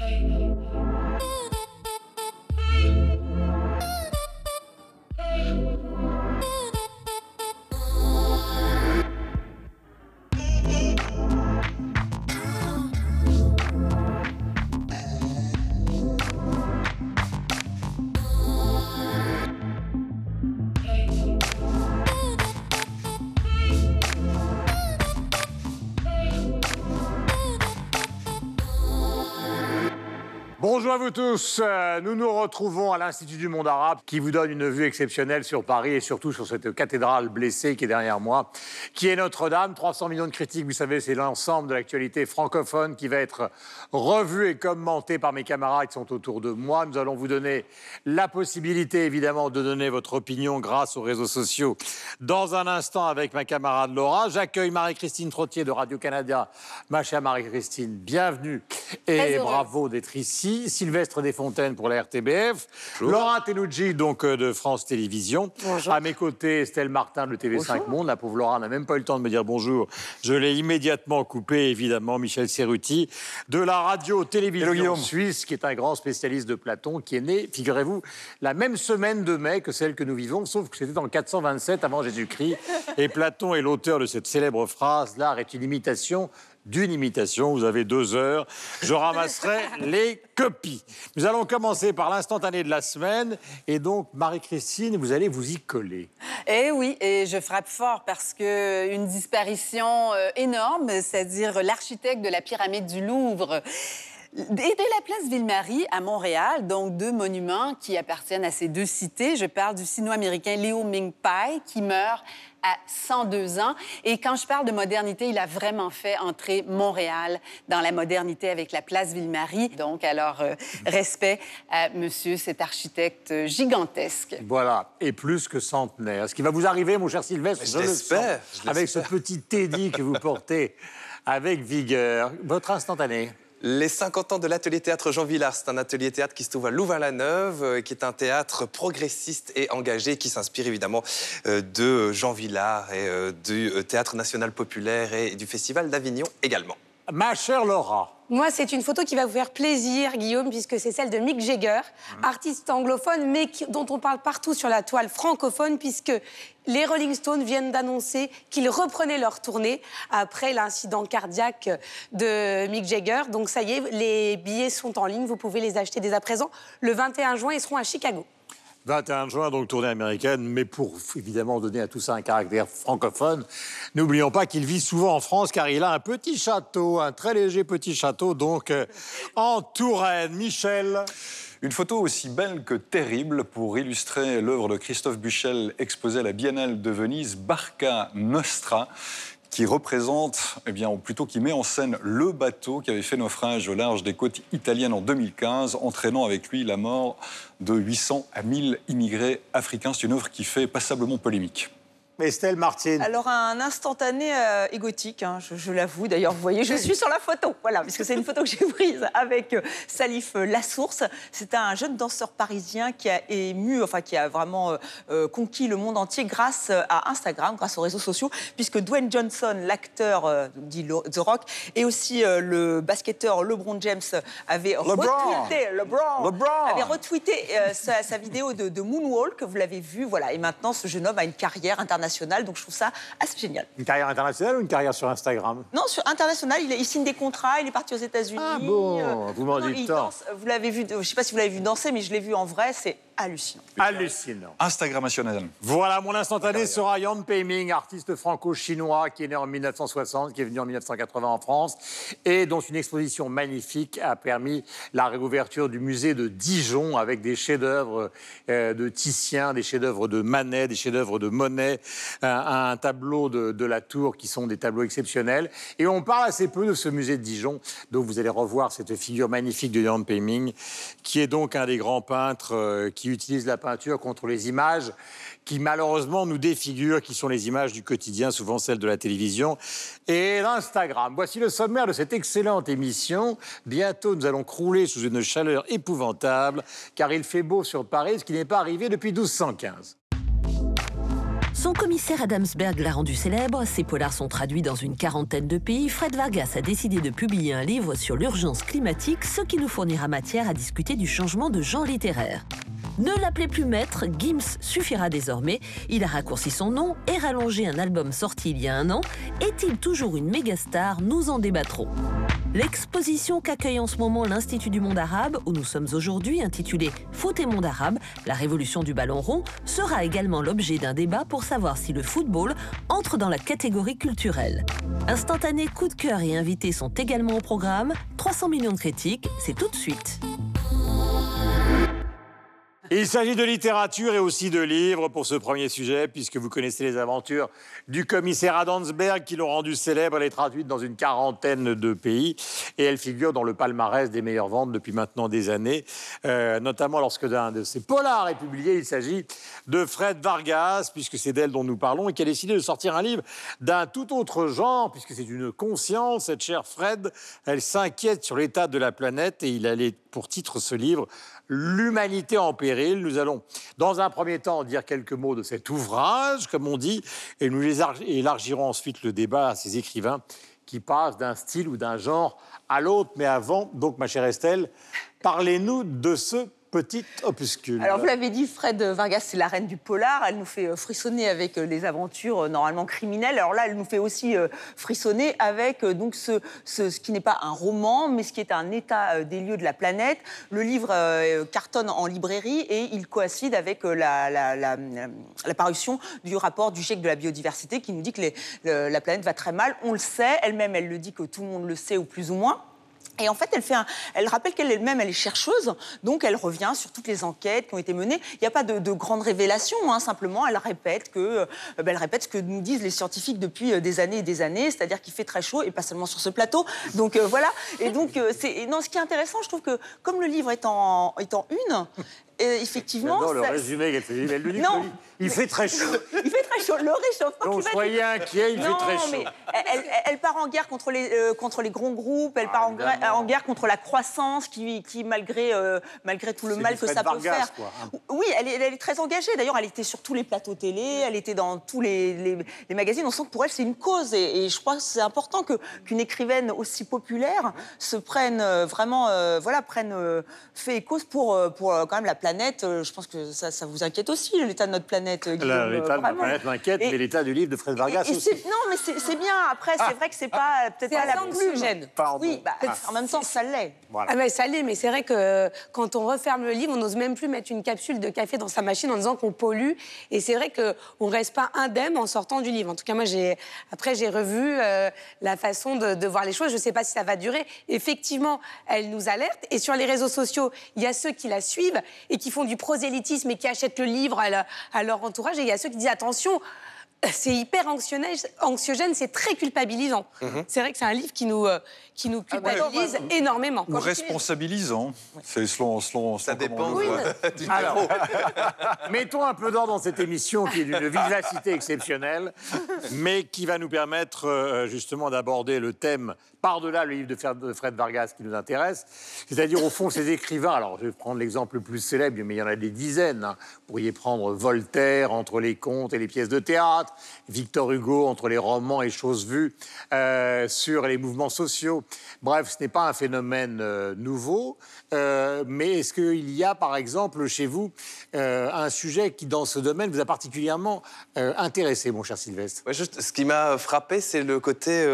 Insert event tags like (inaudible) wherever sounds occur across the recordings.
Hey. Bonjour à vous tous. Euh, Nous nous retrouvons à l'Institut du monde arabe qui vous donne une vue exceptionnelle sur Paris et surtout sur cette cathédrale blessée qui est derrière moi, qui est Notre-Dame. 300 millions de critiques, vous savez, c'est l'ensemble de l'actualité francophone qui va être revue et commentée par mes camarades qui sont autour de moi. Nous allons vous donner la possibilité, évidemment, de donner votre opinion grâce aux réseaux sociaux. Dans un instant, avec ma camarade Laura, j'accueille Marie-Christine Trottier de Radio-Canada. Ma chère Marie-Christine, bienvenue et bravo d'être ici. Sylvestre Desfontaines pour la RTBF. Laura Tenucci, donc euh, de France Télévisions. Bonjour. À mes côtés, Estelle Martin de TV5 Monde. La pauvre Laura n'a même pas eu le temps de me dire bonjour. Je l'ai immédiatement coupé, évidemment. Michel Serruti de la radio-télévision suisse, qui est un grand spécialiste de Platon, qui est né, figurez-vous, la même semaine de mai que celle que nous vivons, sauf que c'était en 427 avant Jésus-Christ. (laughs) Et Platon est l'auteur de cette célèbre phrase L'art est une imitation d'une imitation. Vous avez deux heures. Je ramasserai (laughs) les copies. Nous allons commencer par l'instantané de la semaine. Et donc, Marie-Christine, vous allez vous y coller. Eh oui, et je frappe fort parce que une disparition euh, énorme, c'est-à-dire l'architecte de la pyramide du Louvre. Et de la place Ville-Marie à Montréal, donc deux monuments qui appartiennent à ces deux cités. Je parle du sino-américain Liu Mingpai qui meurt à 102 ans. Et quand je parle de modernité, il a vraiment fait entrer Montréal dans la modernité avec la place Ville-Marie. Donc, alors, euh, respect à monsieur cet architecte gigantesque. Voilà, et plus que centenaire. Ce qui va vous arriver, mon cher Sylvestre, Je le l'espère, sens, je avec ce petit Teddy que vous portez avec vigueur. Votre instantané. Les 50 ans de l'atelier théâtre Jean Villard, c'est un atelier théâtre qui se trouve à Louvain-la-Neuve, euh, qui est un théâtre progressiste et engagé, qui s'inspire évidemment euh, de Jean Villard et euh, du Théâtre national populaire et du Festival d'Avignon également. Ma chère Laura, Moi, c'est une photo qui va vous faire plaisir, Guillaume, puisque c'est celle de Mick Jagger, artiste anglophone, mais qui- dont on parle partout sur la toile francophone, puisque les Rolling Stones viennent d'annoncer qu'ils reprenaient leur tournée après l'incident cardiaque de Mick Jagger. Donc ça y est, les billets sont en ligne, vous pouvez les acheter dès à présent. Le 21 juin, ils seront à Chicago. 21 juin, donc tournée américaine, mais pour évidemment donner à tout ça un caractère francophone, n'oublions pas qu'il vit souvent en France car il a un petit château, un très léger petit château, donc euh, en Touraine. Michel? Une photo aussi belle que terrible pour illustrer l'œuvre de Christophe Buchel exposée à la Biennale de Venise, Barca Nostra, qui représente, eh ou plutôt qui met en scène le bateau qui avait fait naufrage au large des côtes italiennes en 2015, entraînant avec lui la mort de 800 à 1000 immigrés africains. C'est une œuvre qui fait passablement polémique. Estelle Martine. Alors un instantané euh, égotique, hein, je, je l'avoue. D'ailleurs, vous voyez, je suis sur la photo, voilà, puisque c'est une photo que j'ai prise avec euh, Salif euh, Lassource. C'est un jeune danseur parisien qui a ému, enfin qui a vraiment euh, conquis le monde entier grâce à Instagram, grâce aux réseaux sociaux, puisque Dwayne Johnson, l'acteur dit The Rock, et aussi le basketteur LeBron James avaient retweeté, LeBron, LeBron. avait retweeté sa, sa vidéo de, de Moonwalk, vous l'avez vu, voilà. Et maintenant, ce jeune homme a une carrière internationale, donc je trouve ça assez génial. Une carrière internationale ou une carrière sur Instagram? Non, sur international, il, signe des contrats, il est parti aux États-Unis. Ah bon, euh, vous m'en dites tant. danse, Vous l'avez vu, je ne sais pas si vous l'avez vu danser, mais je l'ai vu en vrai, c'est hallucinant. Hallucinant. Instagrammationnel. Voilà, mon instantané sera Yan Peiming, artiste franco-chinois qui est né en 1960, qui est venu en 1980 en France et dont une exposition magnifique a permis la réouverture du musée de Dijon avec des chefs-d'œuvre euh, de Titien, des chefs-d'œuvre de Manet, des chefs-d'œuvre de Monet, un, un tableau de, de la Tour qui sont des tableaux exceptionnels. Et on parle assez peu de ce musée de Dijon, donc vous allez revoir cette figure magnifique de Yan Peiming, qui est donc un des grands peintres euh, qui utilise la peinture contre les images qui malheureusement nous défigurent, qui sont les images du quotidien, souvent celles de la télévision et l'Instagram. Voici le sommaire de cette excellente émission. Bientôt, nous allons crouler sous une chaleur épouvantable, car il fait beau sur Paris, ce qui n'est pas arrivé depuis 1215. Son commissaire Adamsberg l'a rendu célèbre, ses polars sont traduits dans une quarantaine de pays. Fred Vargas a décidé de publier un livre sur l'urgence climatique, ce qui nous fournira matière à discuter du changement de genre littéraire. Ne l'appelez plus maître, Gims suffira désormais. Il a raccourci son nom et rallongé un album sorti il y a un an. Est-il toujours une méga star Nous en débattrons. L'exposition qu'accueille en ce moment l'Institut du monde arabe, où nous sommes aujourd'hui, intitulée Foot et monde arabe, la révolution du ballon rond, sera également l'objet d'un débat pour savoir si le football entre dans la catégorie culturelle. Instantané, coup de cœur et invités sont également au programme. 300 millions de critiques, c'est tout de suite. Il s'agit de littérature et aussi de livres pour ce premier sujet, puisque vous connaissez les aventures du commissaire Adamsberg qui l'ont rendu célèbre. Elle est traduite dans une quarantaine de pays et elle figure dans le palmarès des meilleures ventes depuis maintenant des années, euh, notamment lorsque d'un de ses polars est publié. Il s'agit de Fred Vargas, puisque c'est d'elle dont nous parlons, et qui a décidé de sortir un livre d'un tout autre genre, puisque c'est une conscience. Cette chère Fred, elle s'inquiète sur l'état de la planète et il allait pour titre ce livre L'humanité en péril. Nous allons, dans un premier temps, dire quelques mots de cet ouvrage, comme on dit, et nous élargirons ensuite le débat à ces écrivains qui passent d'un style ou d'un genre à l'autre. Mais avant, donc, ma chère Estelle, parlez-nous de ce petit opuscule. Alors, vous l'avez dit, Fred Vargas, c'est la reine du polar. Elle nous fait euh, frissonner avec euh, les aventures euh, normalement criminelles. Alors là, elle nous fait aussi frissonner avec donc ce, ce, qui n'est pas un roman, mais ce qui est un état des lieux de la planète. Le livre cartonne en librairie et il coïncide avec la, la, la, parution du rapport du GIEC de la biodiversité qui nous dit que la planète va très mal. On le sait, elle-même, elle le dit que tout le monde le sait ou plus ou moins. Et en fait, elle, fait elle rappelle qu'elle-même, elle est chercheuse, donc elle revient sur toutes les enquêtes qui ont été menées. Il n'y a pas de, de grandes révélations, hein, simplement, elle répète, que, euh, ben, elle répète ce que nous disent les scientifiques depuis euh, des années et des années, c'est-à-dire qu'il fait très chaud, et pas seulement sur ce plateau. Donc euh, voilà. Et donc, c'est, non, ce qui est intéressant, je trouve que comme le livre est en, est en une, effectivement. Non, le résumé qu'elle fait. Elle le dit non. (laughs) Il fait très chaud. il fait très chaud. Le réchauffement Donc soyez inquiets, il fait très chaud. Mais elle, elle, part en guerre contre les, euh, contre les grands groupes, elle part en, ah, en, guerre contre la croissance qui, qui malgré, euh, malgré tout le mal que ça peut faire. Quoi, hein. Oui, elle est, elle est, très engagée. D'ailleurs, elle était sur tous les plateaux télé, elle était dans tous les, les, magazines. On sent que pour elle, c'est une cause. Et, je crois que c'est important qu'une écrivaine aussi populaire se prenne euh, vraiment, voilà, prenne fait et cause pour, pour quand même la planète. Je pense que ça, ça vous inquiète aussi, l'état de notre planète. L'état de la planète m'inquiète, mais l'état du livre de Fred Vargas aussi. Non, mais c'est bien. Après, c'est vrai que c'est pas peut-être pas la plus Pardon. Oui, bah, en même temps, ça l'est. Ah, mais ça l'est, mais c'est vrai que quand on referme le livre, on n'ose même plus mettre une capsule de café dans sa machine en disant qu'on pollue. Et c'est vrai qu'on ne reste pas indemne en sortant du livre. En tout cas, moi, j'ai après j'ai revu euh, la façon de, de, voir les choses. Je ne sais pas si ça va durer. Effectivement, elle nous alerte. Et sur les réseaux sociaux, il y a ceux qui la suivent et qui font du prosélytisme et qui achètent le livre à, à leur entourage. Et il y a ceux qui disent attention, c'est hyper anxiogène, c'est très culpabilisant. Mhm. C'est vrai que c'est un livre qui nous, euh, qui nous ah culpabilise énormément. Ou responsabilisant. C'est selon, selon, Ça dépend oui, (laughs) du Alors, (laughs) mettons un peu d'ordre dans cette émission qui est d'une vivacité exceptionnelle, mais qui va nous permettre euh, justement d'aborder le thème par-delà le livre de Fred Vargas qui nous intéresse, c'est-à-dire au fond ces écrivains. Alors je vais prendre l'exemple le plus célèbre, mais il y en a des dizaines. Hein. Vous pourriez prendre Voltaire entre les contes et les pièces de théâtre, Victor Hugo entre les romans et choses vues euh, sur les mouvements sociaux. Bref, ce n'est pas un phénomène euh, nouveau, euh, mais est-ce qu'il y a par exemple chez vous un sujet qui dans ce domaine vous a particulièrement intéressé, mon cher Sylvestre? Ce qui m'a frappé, c'est le côté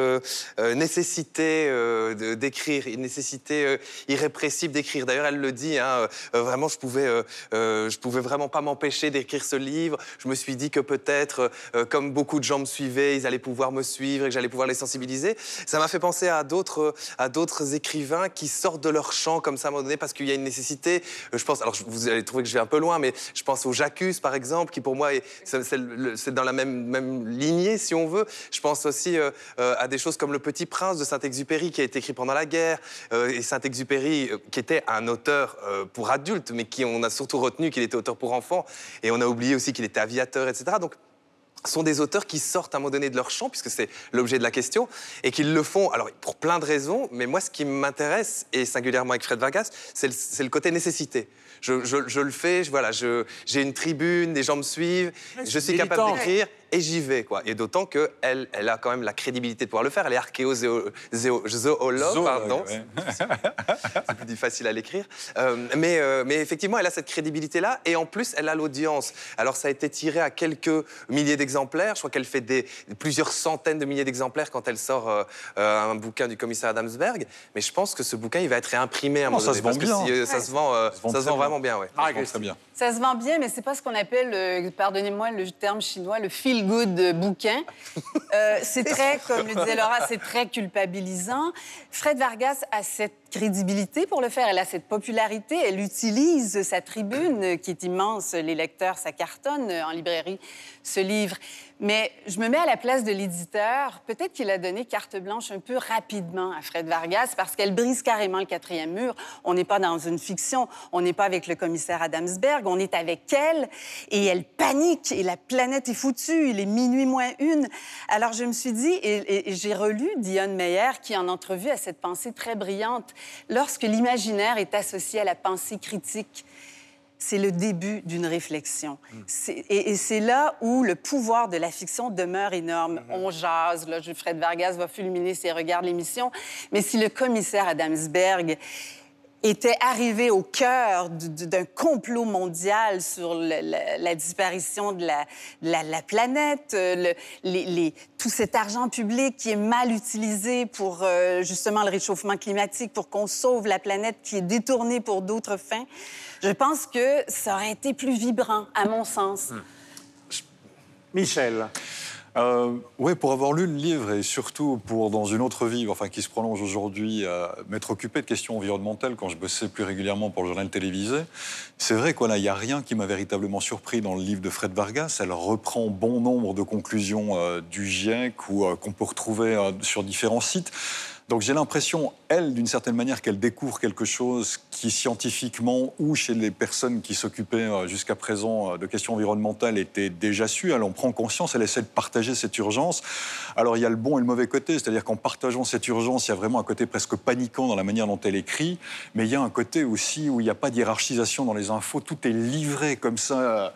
nécessité euh, d'écrire, une nécessité euh, irrépressible d'écrire. D'ailleurs, elle le dit, hein, euh, vraiment, je pouvais, je pouvais vraiment pas m'empêcher d'écrire ce livre. Je me suis dit que peut-être, comme beaucoup de gens me suivaient, ils allaient pouvoir me suivre et que j'allais pouvoir les sensibiliser. Ça m'a fait penser à d'autres, à d'autres écrivains qui sortent de leur champ comme ça à un moment donné parce qu'il y a une nécessité. Je pense, alors vous allez trouver que je vais un peu loin, mais je pense au Jacques, par exemple, qui pour moi c'est dans la même, même lignée, si on veut. Je pense aussi à des choses comme Le Petit Prince de Saint Saint-Exupéry qui a été écrit pendant la guerre, euh, et Saint-Exupéry euh, qui était un auteur euh, pour adultes, mais qui on a surtout retenu qu'il était auteur pour enfants, et on a oublié aussi qu'il était aviateur, etc. Donc sont des auteurs qui sortent à un moment donné de leur champ, puisque c'est l'objet de la question, et qu'ils le font, alors pour plein de raisons, mais moi ce qui m'intéresse, et singulièrement avec Fred Vargas, c'est le, le, côté nécessité. Je, je, je le fais, je, voilà, j'ai une tribune, des gens me suivent, je suis capable d'écrire, et j'y vais. Quoi. Et d'autant qu'elle elle a quand même la crédibilité de pouvoir le faire. Elle est archéozoologue, pardon. (laughs) C'est plus facile à l'écrire. Euh, mais, euh, mais effectivement, elle a cette crédibilité-là. Et en plus, elle a l'audience. Alors, ça a été tiré à quelques milliers d'exemplaires. Je crois qu'elle fait des, plusieurs centaines de milliers d'exemplaires quand elle sort euh, un bouquin du commissaire Adamsberg. Mais je pense que ce bouquin, il va être réimprimé à un moment ça Se vend bien. ça, se vend, ça se vend, vraiment bien. Ouais. Ah, très bien. Ça se vend bien, mais c'est pas ce qu'on appelle, pardonnez-moi le terme chinois, le feel-good bouquin. (laughs) c'est très, comme le disait Laura, c'est très culpabilisant. Fred Vargas a cette crédibilité pour le faire, elle a cette popularité, elle utilise sa tribune qui est immense, les lecteurs, ça cartonne en librairie, ce livre. Mais je me mets à la place de l'éditeur. Peut-être qu'il a donné carte blanche un peu rapidement à Fred Vargas parce qu'elle brise carrément le quatrième mur. On n'est pas dans une fiction, on n'est pas avec le commissaire Adamsberg, on est avec elle et elle panique et la planète est foutue. Il est minuit moins une. Alors je me suis dit, et, et j'ai relu Dionne Meyer qui en entrevue a cette pensée très brillante. Lorsque l'imaginaire est associé à la pensée critique, c'est le début d'une réflexion. Mm. Et, c'est là où le pouvoir de la fiction demeure énorme. Mm-hmm. On jase, là, Fred Vargas va fulminer ses regards l'émission, mais si le commissaire Adamsberg était arrivé au cœur d'un complot mondial sur la, disparition de la, planète, euh, tout cet argent public qui est mal utilisé pour euh, justement le réchauffement climatique, pour qu'on sauve la planète qui est détournée pour d'autres fins. Je pense que ça aurait été plus vibrant, à mon sens. Hmm. Michel. Euh, oui, pour avoir lu le livre et surtout pour, dans une autre vie, enfin qui se prolonge aujourd'hui, euh, m'être occupé de questions environnementales quand je bossais plus régulièrement pour le journal télévisé, c'est vrai qu'il n'y a rien qui m'a véritablement surpris dans le livre de Fred Vargas. Elle reprend bon nombre de conclusions euh, du GIEC ou qu'on peut retrouver sur différents sites. Donc j'ai l'impression, elle, d'une certaine manière, qu'elle découvre quelque chose qui scientifiquement ou chez les personnes qui s'occupaient euh, jusqu'à présent euh, de questions environnementales était déjà su. Elle en prend conscience, elle essaie de partager cette urgence. Alors il y a le bon et le mauvais côté, c'est-à-dire qu'en partageant cette urgence, il y a vraiment un côté presque paniquant dans la manière dont elle écrit, mais il y a un côté aussi où il n'y a pas de hiérarchisation dans les infos, tout est livré comme ça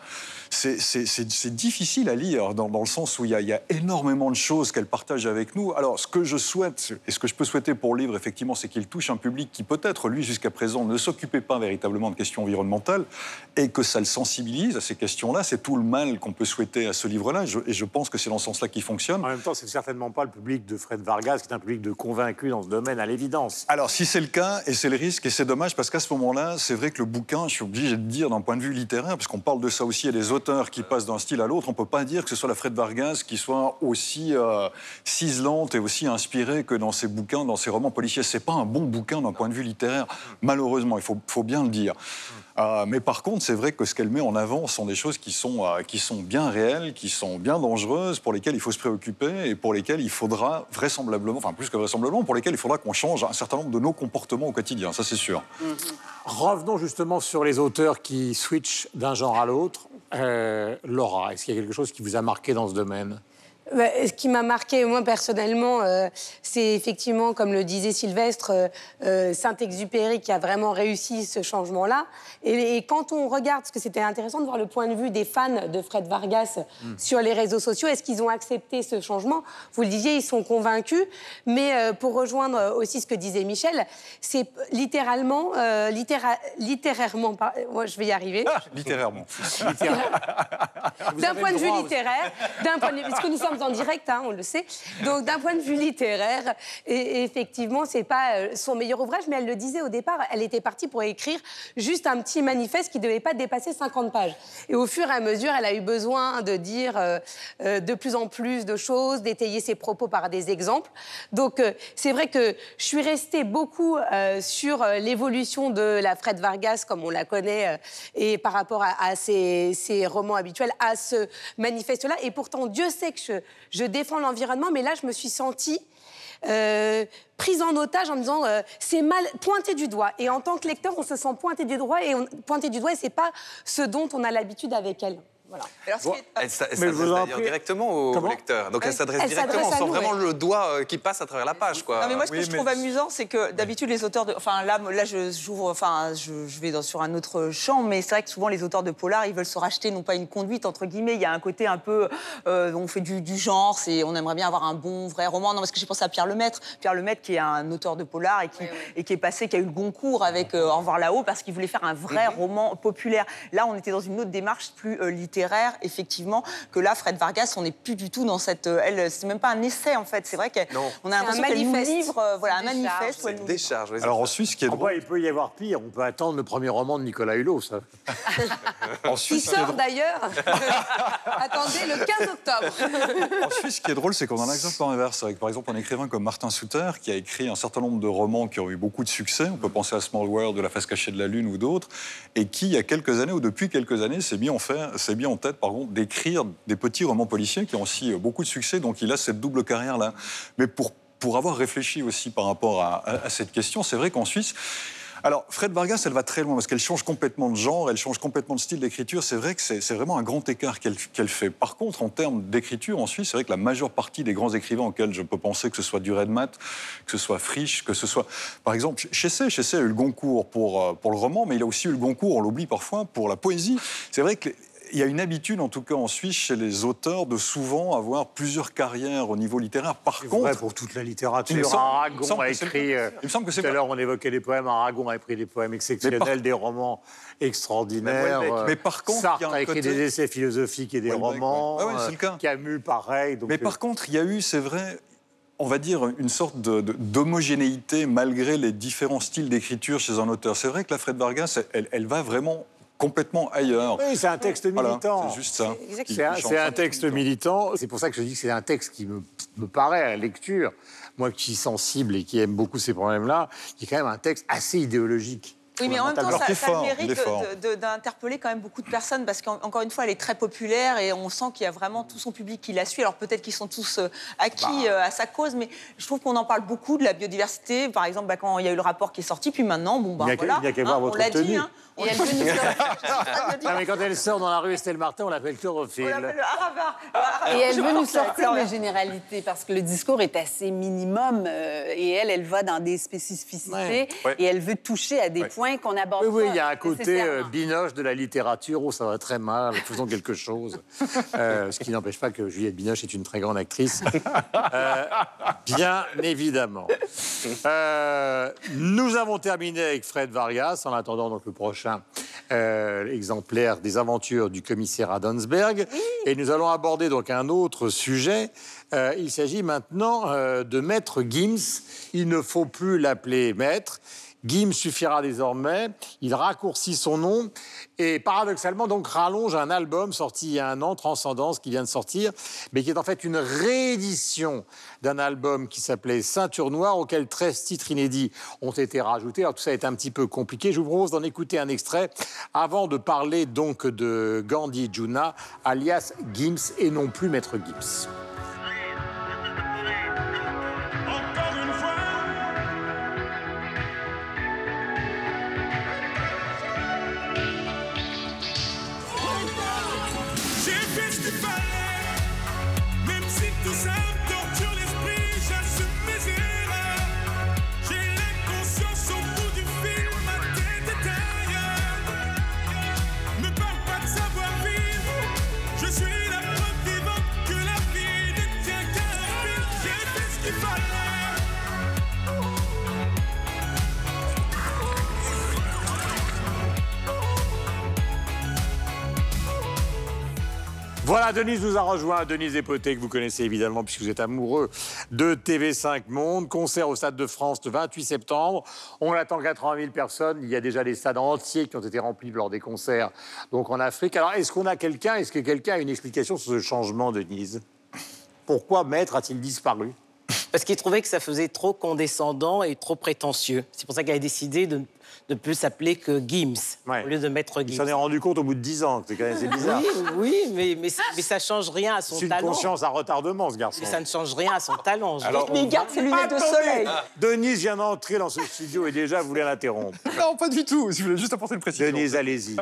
c'est difficile à lire dans, le sens où il y, a, énormément de choses qu'elle partage avec nous. Alors, ce que je souhaite et ce que je peux souhaiter pour le livre, effectivement, c'est qu'il touche un public qui peut-être, lui, jusqu'à présent, ne s'occupait pas véritablement de questions environnementales et que ça le sensibilise à ces questions-là. C'est tout le mal qu'on peut souhaiter à ce livre-là et je pense que c'est dans ce sens-là qu'il fonctionne. En même temps, c'est certainement pas le public de Fred Vargas qui est un public de convaincus dans ce domaine, à l'évidence. Alors, si c'est le cas, et c'est le risque, et c'est dommage, parce qu'à ce moment-là, c'est vrai que le bouquin, je suis obligé de dire d'un point de vue littéraire, parce qu'on parle de ça aussi à des qui passent d'un style à l'autre, on ne peut pas dire que ce soit la Fred Vargas qui soit aussi euh, ciselante et aussi inspirée que dans ses bouquins, dans ses romans policiers. C'est pas un bon bouquin d'un point de vue littéraire, malheureusement, il faut, bien le dire. Euh, mais par contre, c'est vrai que ce qu'elle met en avant sont des choses qui sont, euh, qui sont bien réelles, qui sont bien dangereuses, pour lesquelles il faut se préoccuper et pour lesquelles il faudra vraisemblablement, enfin plus que vraisemblablement, pour lesquelles il faudra qu'on change un certain nombre de nos comportements au quotidien, ça c'est sûr. Mm-hmm. Revenons justement sur les auteurs qui switchent d'un genre à l'autre. Euh, Laura, est-ce qu'il y a quelque chose qui vous a marqué dans ce domaine? Ce qui m'a marqué, moi personnellement, euh, c'est effectivement, comme le disait Sylvestre, euh, euh, Saint-Exupéry qui a vraiment réussi ce changement-là. Et, quand on regarde, parce que c'était intéressant de voir le point de vue des fans de Fred Vargas hmm. sur les réseaux sociaux, est-ce qu'ils ont accepté ce changement? Vous le disiez, ils sont convaincus. Mais pour rejoindre aussi ce que disait Michel, c'est littéralement, littérairement, moi je vais y arriver. Ah, littérairement. d'un point de vue littéraire, d'un point de vue, parce que nous sommes en direct, hein, on le sait. Donc, d'un point de vue littéraire, et, effectivement, c'est pas euh, son meilleur ouvrage, mais elle le disait au départ, elle était partie pour écrire juste un petit manifeste qui ne devait pas dépasser 50 pages. Et au fur et à mesure, elle a eu besoin de dire euh, euh, de plus en plus de choses, d'étayer ses propos par des exemples. Donc, c'est vrai que je suis restée beaucoup sur l'évolution de la Fred Vargas, comme on la connaît, et par rapport à, à ses, ses romans habituels, à ce manifeste-là. Et pourtant, Dieu sait que je, je défends l'environnement, mais là, je me suis sentie euh, prise en otage en me disant euh, c'est mal pointé du doigt. Et en tant que lecteur, on se sent pointé du doigt et on, pointé du doigt et c'est pas ce dont on a l'habitude avec elle. Alors, Elle, s'adresse d'ailleurs directement au Comment lecteur. Donc elle s'adresse directement. On sent nous, vraiment ouais. le doigt euh, qui passe à travers la page. Quoi. Non, mais moi, ce que Oui, je mais- trouve amusant, c'est que d'habitude, les auteurs de. Enfin, là, là je, j'ouvre, enfin, je, je vais dans, sur un autre champ, mais c'est vrai que souvent, les auteurs de polar, ils veulent se racheter, non pas une conduite, entre guillemets. Il y a un côté un peu. euh, on fait du, du genre, c'est, on aimerait bien avoir un bon, vrai roman. Non, parce que j'ai pensé à Pierre Lemaitre. Pierre Lemaitre, qui est un auteur de polar et qui, Et qui est passé, qui a eu le Goncourt avec euh, Au revoir là-haut, parce qu'il voulait faire un vrai roman populaire. Là, on était dans une autre démarche plus euh, littéraire, effectivement, que là, Fred Vargas, on n'est plus du tout dans cette. euh, elle, c'est même pas un essai, en fait. C'est vrai qu'on a l'impression un qu'elle nous manifeste. livre, euh, voilà, un manifeste. une décharge. Alors en Suisse, ce qui est drôle, il peut y avoir pire. On peut attendre le premier roman de Nicolas Hulot, ça. en Qui Suisse, qui sort d'ailleurs (laughs) Attendez, le 15 octobre. En Suisse, ce qui est drôle, c'est qu'on a un exemple inverse. Avec, par exemple, un écrivain comme Martin Souter, qui a écrit un certain nombre de romans qui ont eu beaucoup de succès. On peut penser à Small World, de La face cachée de la Lune ou d'autres. Et qui, il y a quelques années, ou depuis quelques années, s'est mis en, fait, s'est mis en tête pardon, d'écrire des petits romans policiers qui ont aussi beaucoup de succès. Donc il a cette double carrière-là. Mais pour, pour avoir réfléchi aussi par rapport à, cette question, c'est vrai qu'en Suisse, alors, Fred Vargas, elle va très loin parce qu'elle change complètement de genre, elle change complètement de style d'écriture. C'est vrai que c'est vraiment un grand écart qu'elle qu'elle fait. Par contre, en termes d'écriture en Suisse, c'est vrai que la majeure partie des grands écrivains auxquels je peux penser, que ce soit Duredmat, que ce soit Frisch, que ce soit. Par exemple, Chessé, Chessé a eu le Goncourt pour, euh, pour le roman, mais il a aussi eu le Goncourt, on l'oublie parfois, pour la poésie. C'est vrai que. Il y a une habitude, en tout cas en Suisse, chez les auteurs, de souvent avoir plusieurs carrières au niveau littéraire. Par C'est contre, vrai pour toute la littérature. semble- Aragon semble a que c'est le écrit. euh, Il me semble que c'est Tout à l'heure, on évoquait des poèmes. Aragon a écrit des poèmes exceptionnels, des romans extraordinaires. Houellebecq. euh, Mais par contre, Sartre il y a écrit côté- des essais philosophiques et des romans. ouais. Ah ouais, c'est le cas. euh, Camus, pareil. Donc, Mais par contre, il y a eu, c'est vrai, on va dire, une sorte de- de- d'homogénéité malgré les différents styles d'écriture chez un auteur. C'est vrai que la Fred Vargas, elle, elle va vraiment complètement ailleurs. oui, c'est un texte Voilà, militant. c'est juste ça. C'est un, texte militant. C'est pour ça que je dis que c'est un texte qui me, me paraît à la lecture, moi qui suis sensible et qui aime beaucoup ces problèmes-là, qui est quand même un texte assez idéologique. Oui, mais en même temps, ça, fort, le mérite d'interpeller quand même beaucoup de personnes parce qu'encore une fois, elle est très populaire et on sent qu'il y a vraiment tout son public qui la suit. Alors peut-être qu'ils sont tous euh, acquis Bah. euh, à sa cause, mais je trouve qu'on en parle beaucoup de la biodiversité. Par exemple, bah, quand il y a eu le rapport qui est sorti, puis maintenant, bon, bah, Il n'y a qu'à- voilà, il n'y a qu'à hein, voir on votre l'a dit. hein. Et elle veut nous Non, mais quand elle sort dans la rue Estelle Martin, on l'appelle On chlorophylle. l'appelle le. Et elle veut nous la sortir couleur. de généralité parce que le discours est assez minimum euh, et elle, elle va dans des spécificités Ouais. Ouais. et elle veut toucher à des Ouais. points qu'on aborde Oui, oui, il y a un côté euh, binoche de la littérature. Oh, ça va très mal, faisons quelque chose. (laughs) Euh, ce qui n'empêche pas que Juliette Binoche est une très grande actrice. Euh, bien évidemment. Euh, nous avons terminé avec Fred Vargas, en attendant donc le prochain euh, exemplaire des aventures du commissaire Adonsberg. Et nous allons aborder donc un autre sujet. Euh, il s'agit maintenant euh, de Maître Gims. Il ne faut plus l'appeler Maître. Gims suffira désormais. Il raccourcit son nom et paradoxalement donc rallonge un album sorti il y a un an, Transcendance, qui vient de sortir, mais qui est en fait une réédition d'un album qui s'appelait Ceinture Noire, auquel 13 titres inédits ont été rajoutés. Alors tout ça est un petit peu compliqué. Je vous propose d'en écouter un extrait avant de parler donc de Gandhi Juna, alias Gims et non plus Maître Gims. Voilà, Denise nous a rejoint. Denise Epoté, que vous connaissez évidemment puisque vous êtes amoureux de TV5 Monde. Concert au Stade de France le 28 septembre. On attend 80 000 personnes. Il y a déjà des stades entiers qui ont été remplis lors des concerts donc en Afrique. Alors, est-ce qu'on a quelqu'un, est-ce que quelqu'un a une explication sur ce changement, Denise? Pourquoi Maître a-t-il disparu? Parce qu'il trouvait que ça faisait trop condescendant et trop prétentieux. C'est pour ça qu'il a décidé de ne peut s'appeler que Gims Ouais. au lieu de Maître Il Gims. s'en est rendu compte au bout de 10 ans. C'est quand même bizarre. Oui, oui, mais, mais, mais ça change rien à son C'est une talent. conscience à retardement, ce garçon. Mais ça ne change rien à son talent. Je Alors. Mais il garde ses lunettes de soleil. Denise vient d'entrer dans ce studio et déjà voulait l'interrompre. Non, pas du tout. Je voulais juste apporter une précision. Denise, allez-y.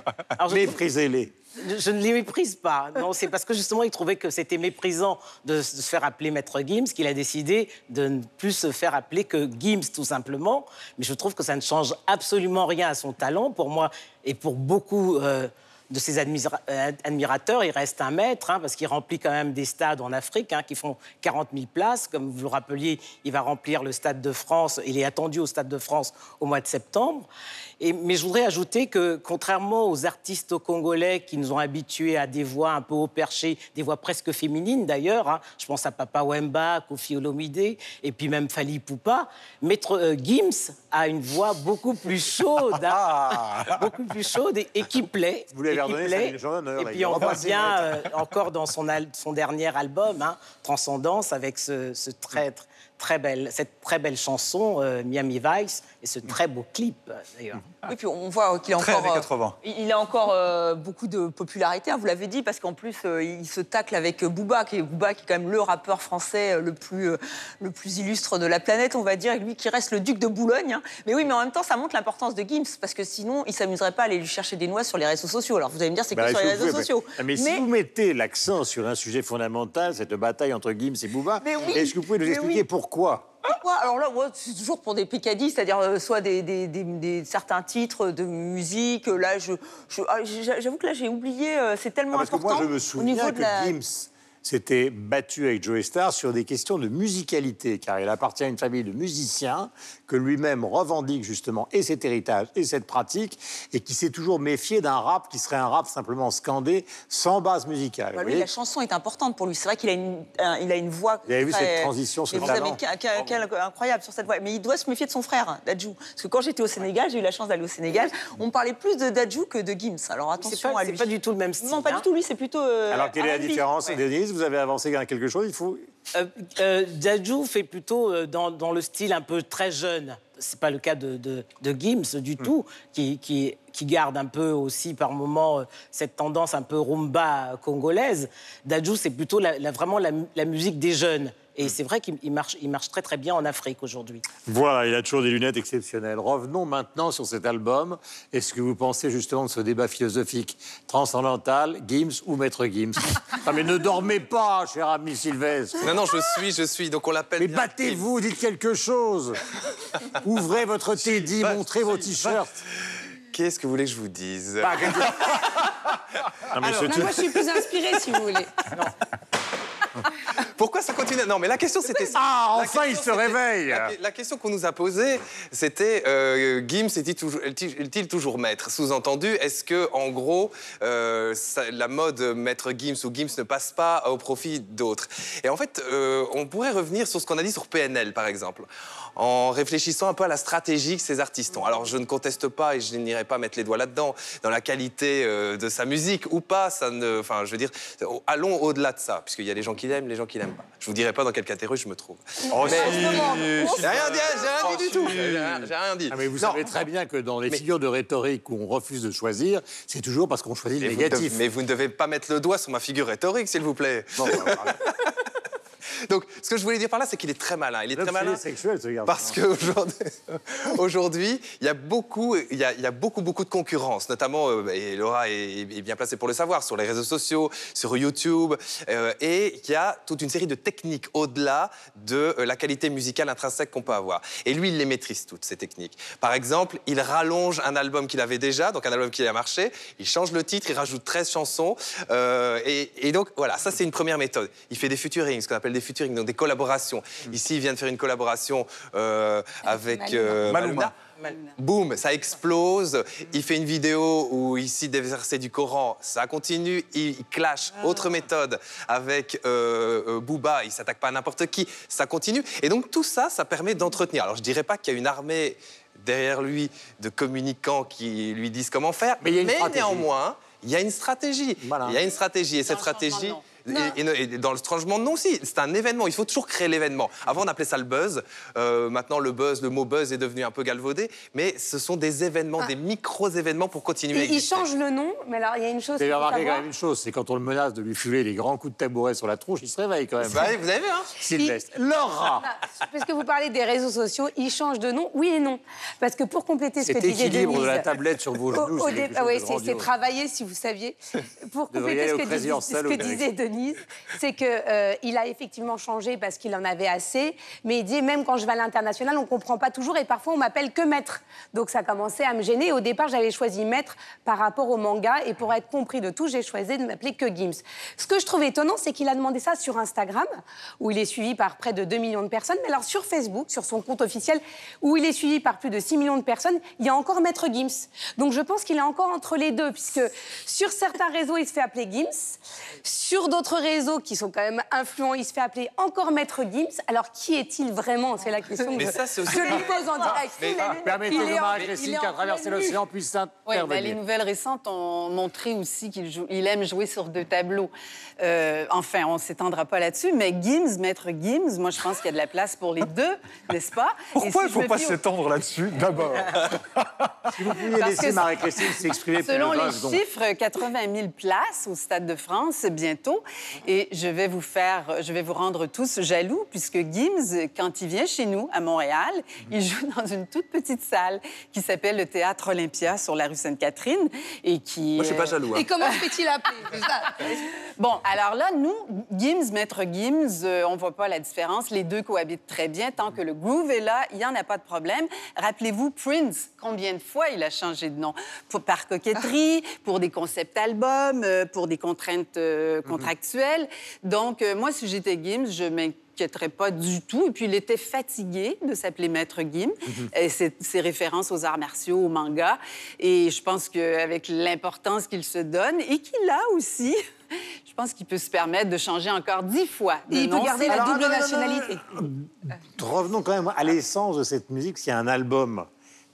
Méprisez-les. Je, ne les méprise pas. Non, c'est parce que justement, il trouvait que c'était méprisant de se faire appeler Maître Gims qu'il a décidé de ne plus se faire appeler que Gims, tout simplement. Mais je trouve que ça ne change absolument rien à son talent. Pour moi et pour beaucoup euh, de ses euh, admirateurs, il reste un maître, hein, parce qu'il remplit quand même des stades en Afrique hein, qui font 40 000 places. Comme vous le rappeliez, il va remplir le Stade de France. Il est attendu au Stade de France au mois de septembre. Et, mais je voudrais ajouter que, contrairement aux artistes congolais qui nous ont habitués à des voix un peu haut perchées, des voix presque féminines d'ailleurs, hein, je pense à Papa Wemba, Kofi Olomide, et puis même Fali Poupa, Maître euh, Gims a une voix beaucoup plus chaude, (laughs) beaucoup plus chaude et, et qui plaît. Vous plaît. Et puis on voit bien euh, encore dans son, dernier album, hein, Transcendance, avec ce, ce très, très belle, cette très belle chanson, euh, Miami Vice, et ce très beau clip, d'ailleurs. (laughs) Oui, puis on voit qu'il a Très encore. années euh, 80. il a encore euh, beaucoup de popularité, hein, vous l'avez dit, parce qu'en plus, euh, il se tacle avec Booba, qui est, Booba, qui est quand même le rappeur français le plus, euh, le plus illustre de la planète, on va dire, et lui qui reste le duc de Boulogne. hein. Mais oui, mais en même temps, ça montre l'importance de Gims, parce que sinon, il s'amuserait pas à aller lui chercher des noix sur les réseaux sociaux. Alors vous allez me dire, c'est Bah, que sur les réseaux pouvez- sociaux? Mais, si vous mettez l'accent sur un sujet fondamental, cette bataille entre Gims et Booba, oui, est-ce que vous pouvez nous expliquer oui. pourquoi Pourquoi Alors là, c'est toujours pour des picadilles, c'est-à-dire euh, soit des, des- des- des- certains titres de musique. Là, je, ah, j'avoue que là, j'ai oublié. euh, c'est tellement Ah, Parce que important moi, je me au souviens niveau que de la. Gims s'était battu avec Joey Starr sur des questions de musicalité, car il appartient à une famille de musiciens que lui-même revendique justement et cet héritage et cette pratique, et qui s'est toujours méfié d'un rap qui serait un rap simplement scandé, sans base musicale. Bah, lui, la chanson est importante pour lui. C'est vrai qu'il a une, un- il a une voix. Vous avez vu cette transition, ce talent incroyable sur cette voix. Mais il doit se méfier de son frère, Dadju. Parce que quand j'étais au Sénégal, j'ai eu la chance d'aller au Sénégal, on parlait plus de Dadju que de Gims. Alors attention pas, à c'est pas du tout le même style. Non, pas hein. du tout. Lui, c'est plutôt. euh, Alors, quelle est la différence, Ouais. Denise Vous avez avancé quelque chose Il faut. Euh, euh, Dadju fait plutôt euh, dans, dans le style un peu très jeune. C'est pas le cas de, de, de Gims du tout, qui, qui, qui garde un peu aussi par moment euh, cette tendance un peu rumba congolaise. Dadju, c'est plutôt la- la- vraiment la, la musique des jeunes. Et c'est vrai qu'il il marche, il marche très très bien en Afrique aujourd'hui. Voilà, il a toujours des lunettes exceptionnelles. Revenons maintenant sur cet album. Est-ce que vous pensez justement de ce débat philosophique transcendantal, Gims ou Maître Gims? (laughs) Ah mais ne dormez pas, cher ami Sylvestre. Non, non, je suis, je suis. Donc on l'appelle. Mais battez-vous, dites quelque chose. (laughs) Ouvrez votre teddy, montrez vos t-shirts. Qu'est-ce que vous voulez que je vous dise? Quelque- (laughs) Non, mais Non, truc- moi, je suis plus inspirée, si vous voulez. Pourquoi ça continue? Non, mais la question c'était ça. Ah, La enfin, il se réveille. La, la question qu'on nous a posée, c'était euh, Gims est-il toujours, est-il toujours maître? Sous-entendu, est-ce que, en gros, euh, ça- la mode maître Gims ou Gims ne passe pas au profit d'autres? Et en fait, euh, on pourrait revenir sur ce qu'on a dit sur PNL, par exemple, en réfléchissant un peu à la stratégie que ces artistes ont. Alors, je ne conteste pas et je n'irai pas mettre les doigts là-dedans, dans la qualité euh, de sa musique ou pas. Ça ne, enfin, je veux dire, allons au-delà de ça, puisqu'il y a les gens qui l'aiment, les gens qui l'aiment pas. Je vous dirai pas dans quelle catégorie je me trouve. Oh, Mais- si. J'ai rien dit, j'ai rien dit du tout. J'ai rien- dit. Ah, mais vous Non. savez très bien que dans les Mais- figures de rhétorique où on refuse de choisir, c'est toujours parce qu'on choisit le Mais négatif. devez, mais vous ne devez pas mettre le doigt sur ma figure rhétorique, s'il vous plaît. Donc, ce que je voulais dire par là, c'est qu'il est très malin. Il est très malin. sexuel, ce garçon. Parce qu'aujourd'hui, (laughs) aujourd'hui, il y a beaucoup, il y a, il y a beaucoup, beaucoup de concurrence, notamment, euh, et Laura est, est bien placée pour le savoir, sur les réseaux sociaux, sur YouTube, euh, et il y a toute une série de techniques au-delà de euh, la qualité musicale intrinsèque qu'on peut avoir. Et lui, il les maîtrise toutes ces techniques. Par exemple, il rallonge un album qu'il avait déjà, donc un album qui a marché, il change le titre, il rajoute 13 chansons, et, et donc voilà, ça c'est une première méthode. Il fait des featuring, ce qu'on appelle des featuring, donc des collaborations. Ici, il vient de faire une collaboration euh, avec euh, Maluma. Maluma. Boum, ça explose. Il fait une vidéo où il cite des versets du Coran, ça continue. Il, clash, autre méthode, avec euh, Booba, il s'attaque pas à n'importe qui, ça continue. Et donc tout ça, ça permet d'entretenir. Alors je dirais pas qu'il y a une armée derrière lui de communicants qui lui disent comment faire, Mais il y a une stratégie. néanmoins, il y a une stratégie. Voilà. Il y a une stratégie, et cette stratégie. Non. Et, et- et dans le changement de nom aussi, c'est un événement. Il faut toujours créer l'événement. Avant, on appelait ça le buzz. Euh, maintenant, le buzz, le mot buzz est devenu un peu galvaudé. Mais ce sont des événements, des micro-événements pour continuer Il, il change le nom, mais alors il y a une chose Vous avez remarqué quand même une chose, c'est quand on le menace de lui filer les grands coups de tabouret sur la tronche, il se réveille quand même. Bah, vous avez vu, hein Sylvestre. Laura Parce que vous parlez des réseaux sociaux, ils changent de nom, oui et non. Parce que pour compléter ce que disait équilibre Denise... de la tablette sur vos genoux, c'est dé- ah ouais, travaillé, si vous saviez. Pour compléter ce que, dis- ce que disait Denise, c'est qu'il a effectivement changé parce qu'il en avait assez. Mais il dit, même quand je vais à l'international, on ne comprend pas toujours et parfois on m'appelle que maître. Donc ça commençait à me gêner. Au départ, j'avais choisi maître par rapport au manga et pour être compris de tout, j'ai choisi de m'appeler que Gims. Ce que je trouve étonnant, c'est qu'il a demandé ça sur Instagram, où il est suivi par près de 2 millions de personnes. Mais alors sur Facebook, sur son compte officiel, où il est suivi par plus de 6 millions de personnes, il y a encore Maître Gims. Donc je pense qu'il est encore entre les deux, puisque sur certains réseaux, il se fait appeler Gims. Sur d'autres réseaux qui sont quand même influents, il se fait appeler encore Maître Gims. Alors qui est-il vraiment? C'est la question Mais que ça, c'est aussi- je lui pose en direct. Mais- Il est- Permettez Marie-Christine il est qui a traversé l'océan puisse Oui, ben, les intervenir. nouvelles récentes ont montré aussi qu'il joue- il aime jouer sur deux tableaux. Euh, enfin, on ne s'étendra pas là-dessus, mais Gims, maître Gims, moi je pense qu'il y a de la place pour les deux, (laughs) n'est-ce pas? Pourquoi si il ne faut pas au- s'étendre là-dessus D'abord? (laughs) Si vous pouviez Parce laisser que Marie-Christine s'exprimer Selon de 20 les chiffres, 80 000 places au Stade de France bientôt. Et je vais vous faire, je vais vous rendre tous jaloux puisque Gims, quand il vient chez nous à Montréal, il joue dans une toute petite salle qui s'appelle le Théâtre Olympia sur la rue Sainte-Catherine et qui. Moi, je suis pas jaloux. hein. Et comment fait-il appeler (laughs) Bon, alors là, nous, Gims, Maître Gims, euh, on voit pas la différence. Les deux cohabitent très bien. Tant que le groove est là, il n'y en a pas de problème. Rappelez-vous, Prince, combien de fois il a changé de nom? Pour, par coquetterie, pour des concepts albums, euh, pour des contraintes euh, contractuelles. Donc, euh, moi, si j'étais Gims, je m'inquiéterais pas du tout. Et puis, il était fatigué de s'appeler Maître Gims. Et ses, ses références aux arts martiaux, au manga. Et je pense qu'avec l'importance qu'il se donne et qu'il a aussi, (laughs) je pense qu'il peut se permettre de changer encore dix fois. de Et il peut garder la Alors, double non, non, non, nationalité. Revenons quand même à l'essence de cette musique. S'il y a un album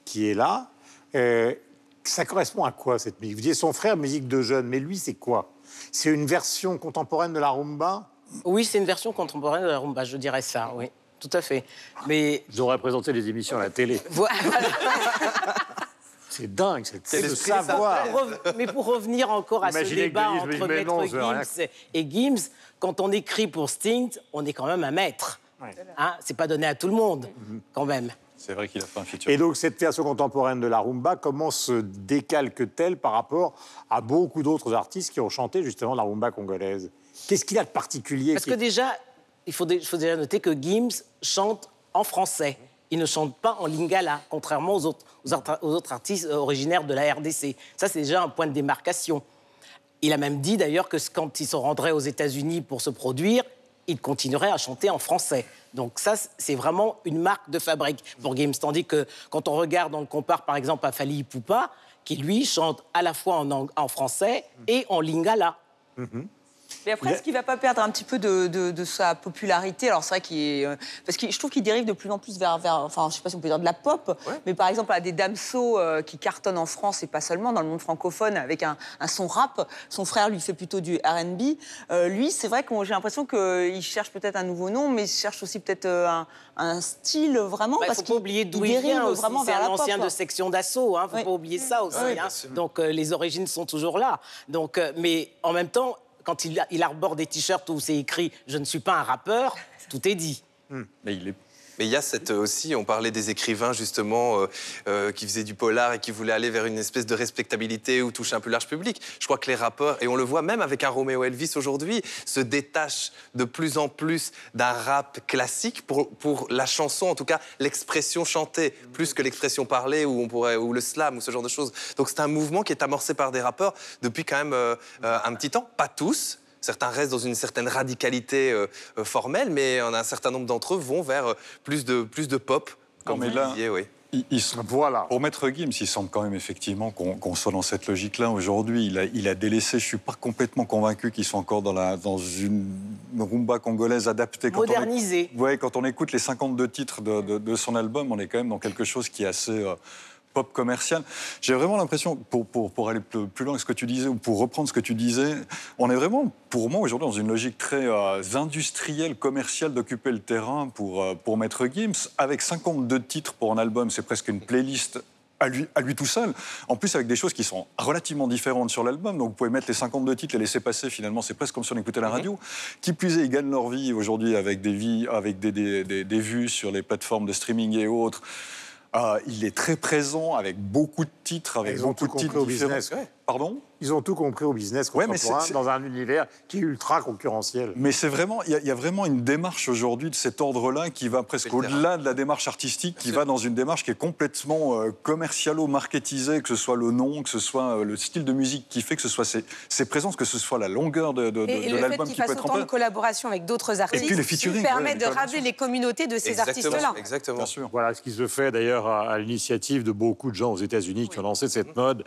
qui est là, euh, ça correspond à quoi cette musique? Vous disiez son frère, musique de jeune, mais lui, c'est quoi? C'est une version contemporaine de la rumba Oui, c'est une version contemporaine de la rumba, je dirais ça, oui. Tout à fait. Mais Ils auraient présenté des émissions à la télé. (laughs) voilà. C'est dingue, c'est C'est le savoir. Pour rev- mais pour revenir encore à Imaginez ce débat entre Maître non. Gims et Gims, quand on écrit pour Sting, on est quand même un maître. Ouais. Hein, c'est pas donné à tout le monde, quand même. C'est vrai qu'il a fait un feature. Et donc, cette version contemporaine de la rumba, comment se décalque-t-elle par rapport à beaucoup d'autres artistes qui ont chanté justement la rumba congolaise? Qu'est-ce qu'il y a de particulier? Parce qui- que déjà, il faut, dé- il faut déjà noter que Gims chante en français. Il ne chante pas en lingala, contrairement aux autres, aux autres- aux autres artistes euh, originaires de la RDC. Ça, c'est déjà un point de démarcation. Il a même dit d'ailleurs que quand il se rendrait aux États-Unis pour se produire, il continuerait à chanter en français. Donc ça, c'est vraiment une marque de fabrique pour Gims. Tandis que quand on regarde, on le compare par exemple à Fali Ipupa, qui lui chante à la fois en, français et en lingala. Mais après, est-ce qu'il ne va pas perdre un petit peu de, de- de sa popularité? Alors, c'est vrai qu'il est. euh, Parce que je trouve qu'il dérive de plus en plus vers. vers- enfin, je ne sais pas si on peut dire de la pop, mais par exemple, à des damsos euh, qui cartonnent en France et pas seulement, dans le monde francophone, avec un, un son rap. Son frère, lui, fait plutôt du RB. Euh, lui, c'est vrai que j'ai l'impression qu'il cherche peut-être un nouveau nom, mais il cherche aussi peut-être un, un style vraiment. Il ne parce faut pas oublier d'où il vient aussi. vraiment C'est vers un ancien pop. de section d'assaut. Il ne faut Oui. pas oublier ça aussi. Oui, hein. Donc euh, les origines sont toujours là. Donc, euh, mais en même temps, quand il, arbore des t-shirts où c'est écrit « Je ne suis pas un rappeur », tout est dit. Mais il y a cette euh, aussi, on parlait des écrivains justement euh, euh, qui faisaient du polar et qui voulaient aller vers une espèce de respectabilité ou toucher un peu large public. Je crois que les rappeurs, et on le voit même avec un Romeo Elvis aujourd'hui, se détachent de plus en plus d'un rap classique pour, la chanson, en tout cas l'expression chantée, plus que l'expression parlée ou, on pourrait, ou le slam ou ce genre de choses. Donc c'est un mouvement qui est amorcé par des rappeurs depuis quand même un petit temps, pas tous. Certains restent dans une certaine radicalité euh, euh, formelle, mais a un certain nombre d'entre eux vont vers euh, plus de, plus de pop, comme mais vous là- disiez, oui. Il- il se- Voilà. Pour Maître Gims, il semble quand même effectivement qu'on qu'on soit dans cette logique-là aujourd'hui. Il a, il a délaissé, je ne suis pas complètement convaincu qu'ils sont encore dans, la, dans une rumba congolaise adaptée. Quand on-. Ouais, quand on écoute les 52 titres de, de- de son album, on est quand même dans quelque chose qui est assez, euh, pop commercial. J'ai vraiment l'impression, pour, pour, pour aller plus loin que ce que tu disais, ou pour reprendre ce que tu disais, on est vraiment, pour moi, aujourd'hui, dans une logique très euh, industrielle, commerciale, d'occuper le terrain pour, euh, pour Maître Gims, avec 52 titres pour un album, c'est presque une playlist à lui, à lui tout seul. En plus, avec des choses qui sont relativement différentes sur l'album. Donc, vous pouvez mettre les 52 titres, les laisser passer. Finalement, c'est presque comme si on écoutait la radio. Qui plus est, ils gagnent leur vie aujourd'hui avec des vies, avec des, des- des- des vues sur les plateformes de streaming et autres. Euh, il est très présent avec beaucoup de titres, avec beaucoup de titres business, ouais. Pardon? Ils ont tout compris au business Ouais, mais contemporain c'est- c'est- dans un univers qui est ultra concurrentiel. Mais c'est vraiment, il y, a- il y a vraiment une démarche aujourd'hui de cet ordre-là qui va presque le au-delà de la démarche artistique, qui va dans une démarche qui est complètement euh, commercialo-marketisée, que ce soit le nom, que ce soit euh, le style de musique qui fait, que ce soit ses, ses présences, que ce soit la longueur de, de- de- Et, et de le fait l'album qu'il qui fasse peut être en autant de place. collaborations avec d'autres artistes puis les featuring, permet ouais, de collaborations. les communautés de ces Exactement, artistes-là. exactement. Bien sûr. Voilà ce qui se fait d'ailleurs à, à l'initiative de beaucoup de gens aux États-Unis qui ont lancé cette mode.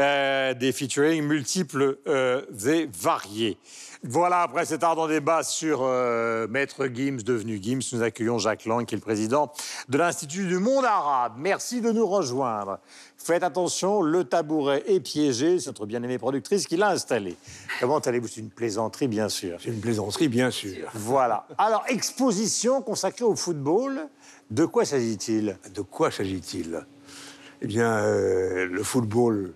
Euh, des featuring multiples euh, et variés. Voilà, après cet ardent débat sur euh, Maître Gims, devenu Gims, nous accueillons Jacques Lang, qui est le président de l'Institut du monde arabe. Merci de nous rejoindre. Faites attention, le tabouret est piégé. C'est notre bien-aimée productrice qui l'a installé. Comment allez-vous? C'est une plaisanterie, bien sûr. C'est une plaisanterie, bien sûr. Voilà. Alors, exposition consacrée au football. De quoi s'agit-il? De quoi s'agit-il? Eh bien, euh, le football,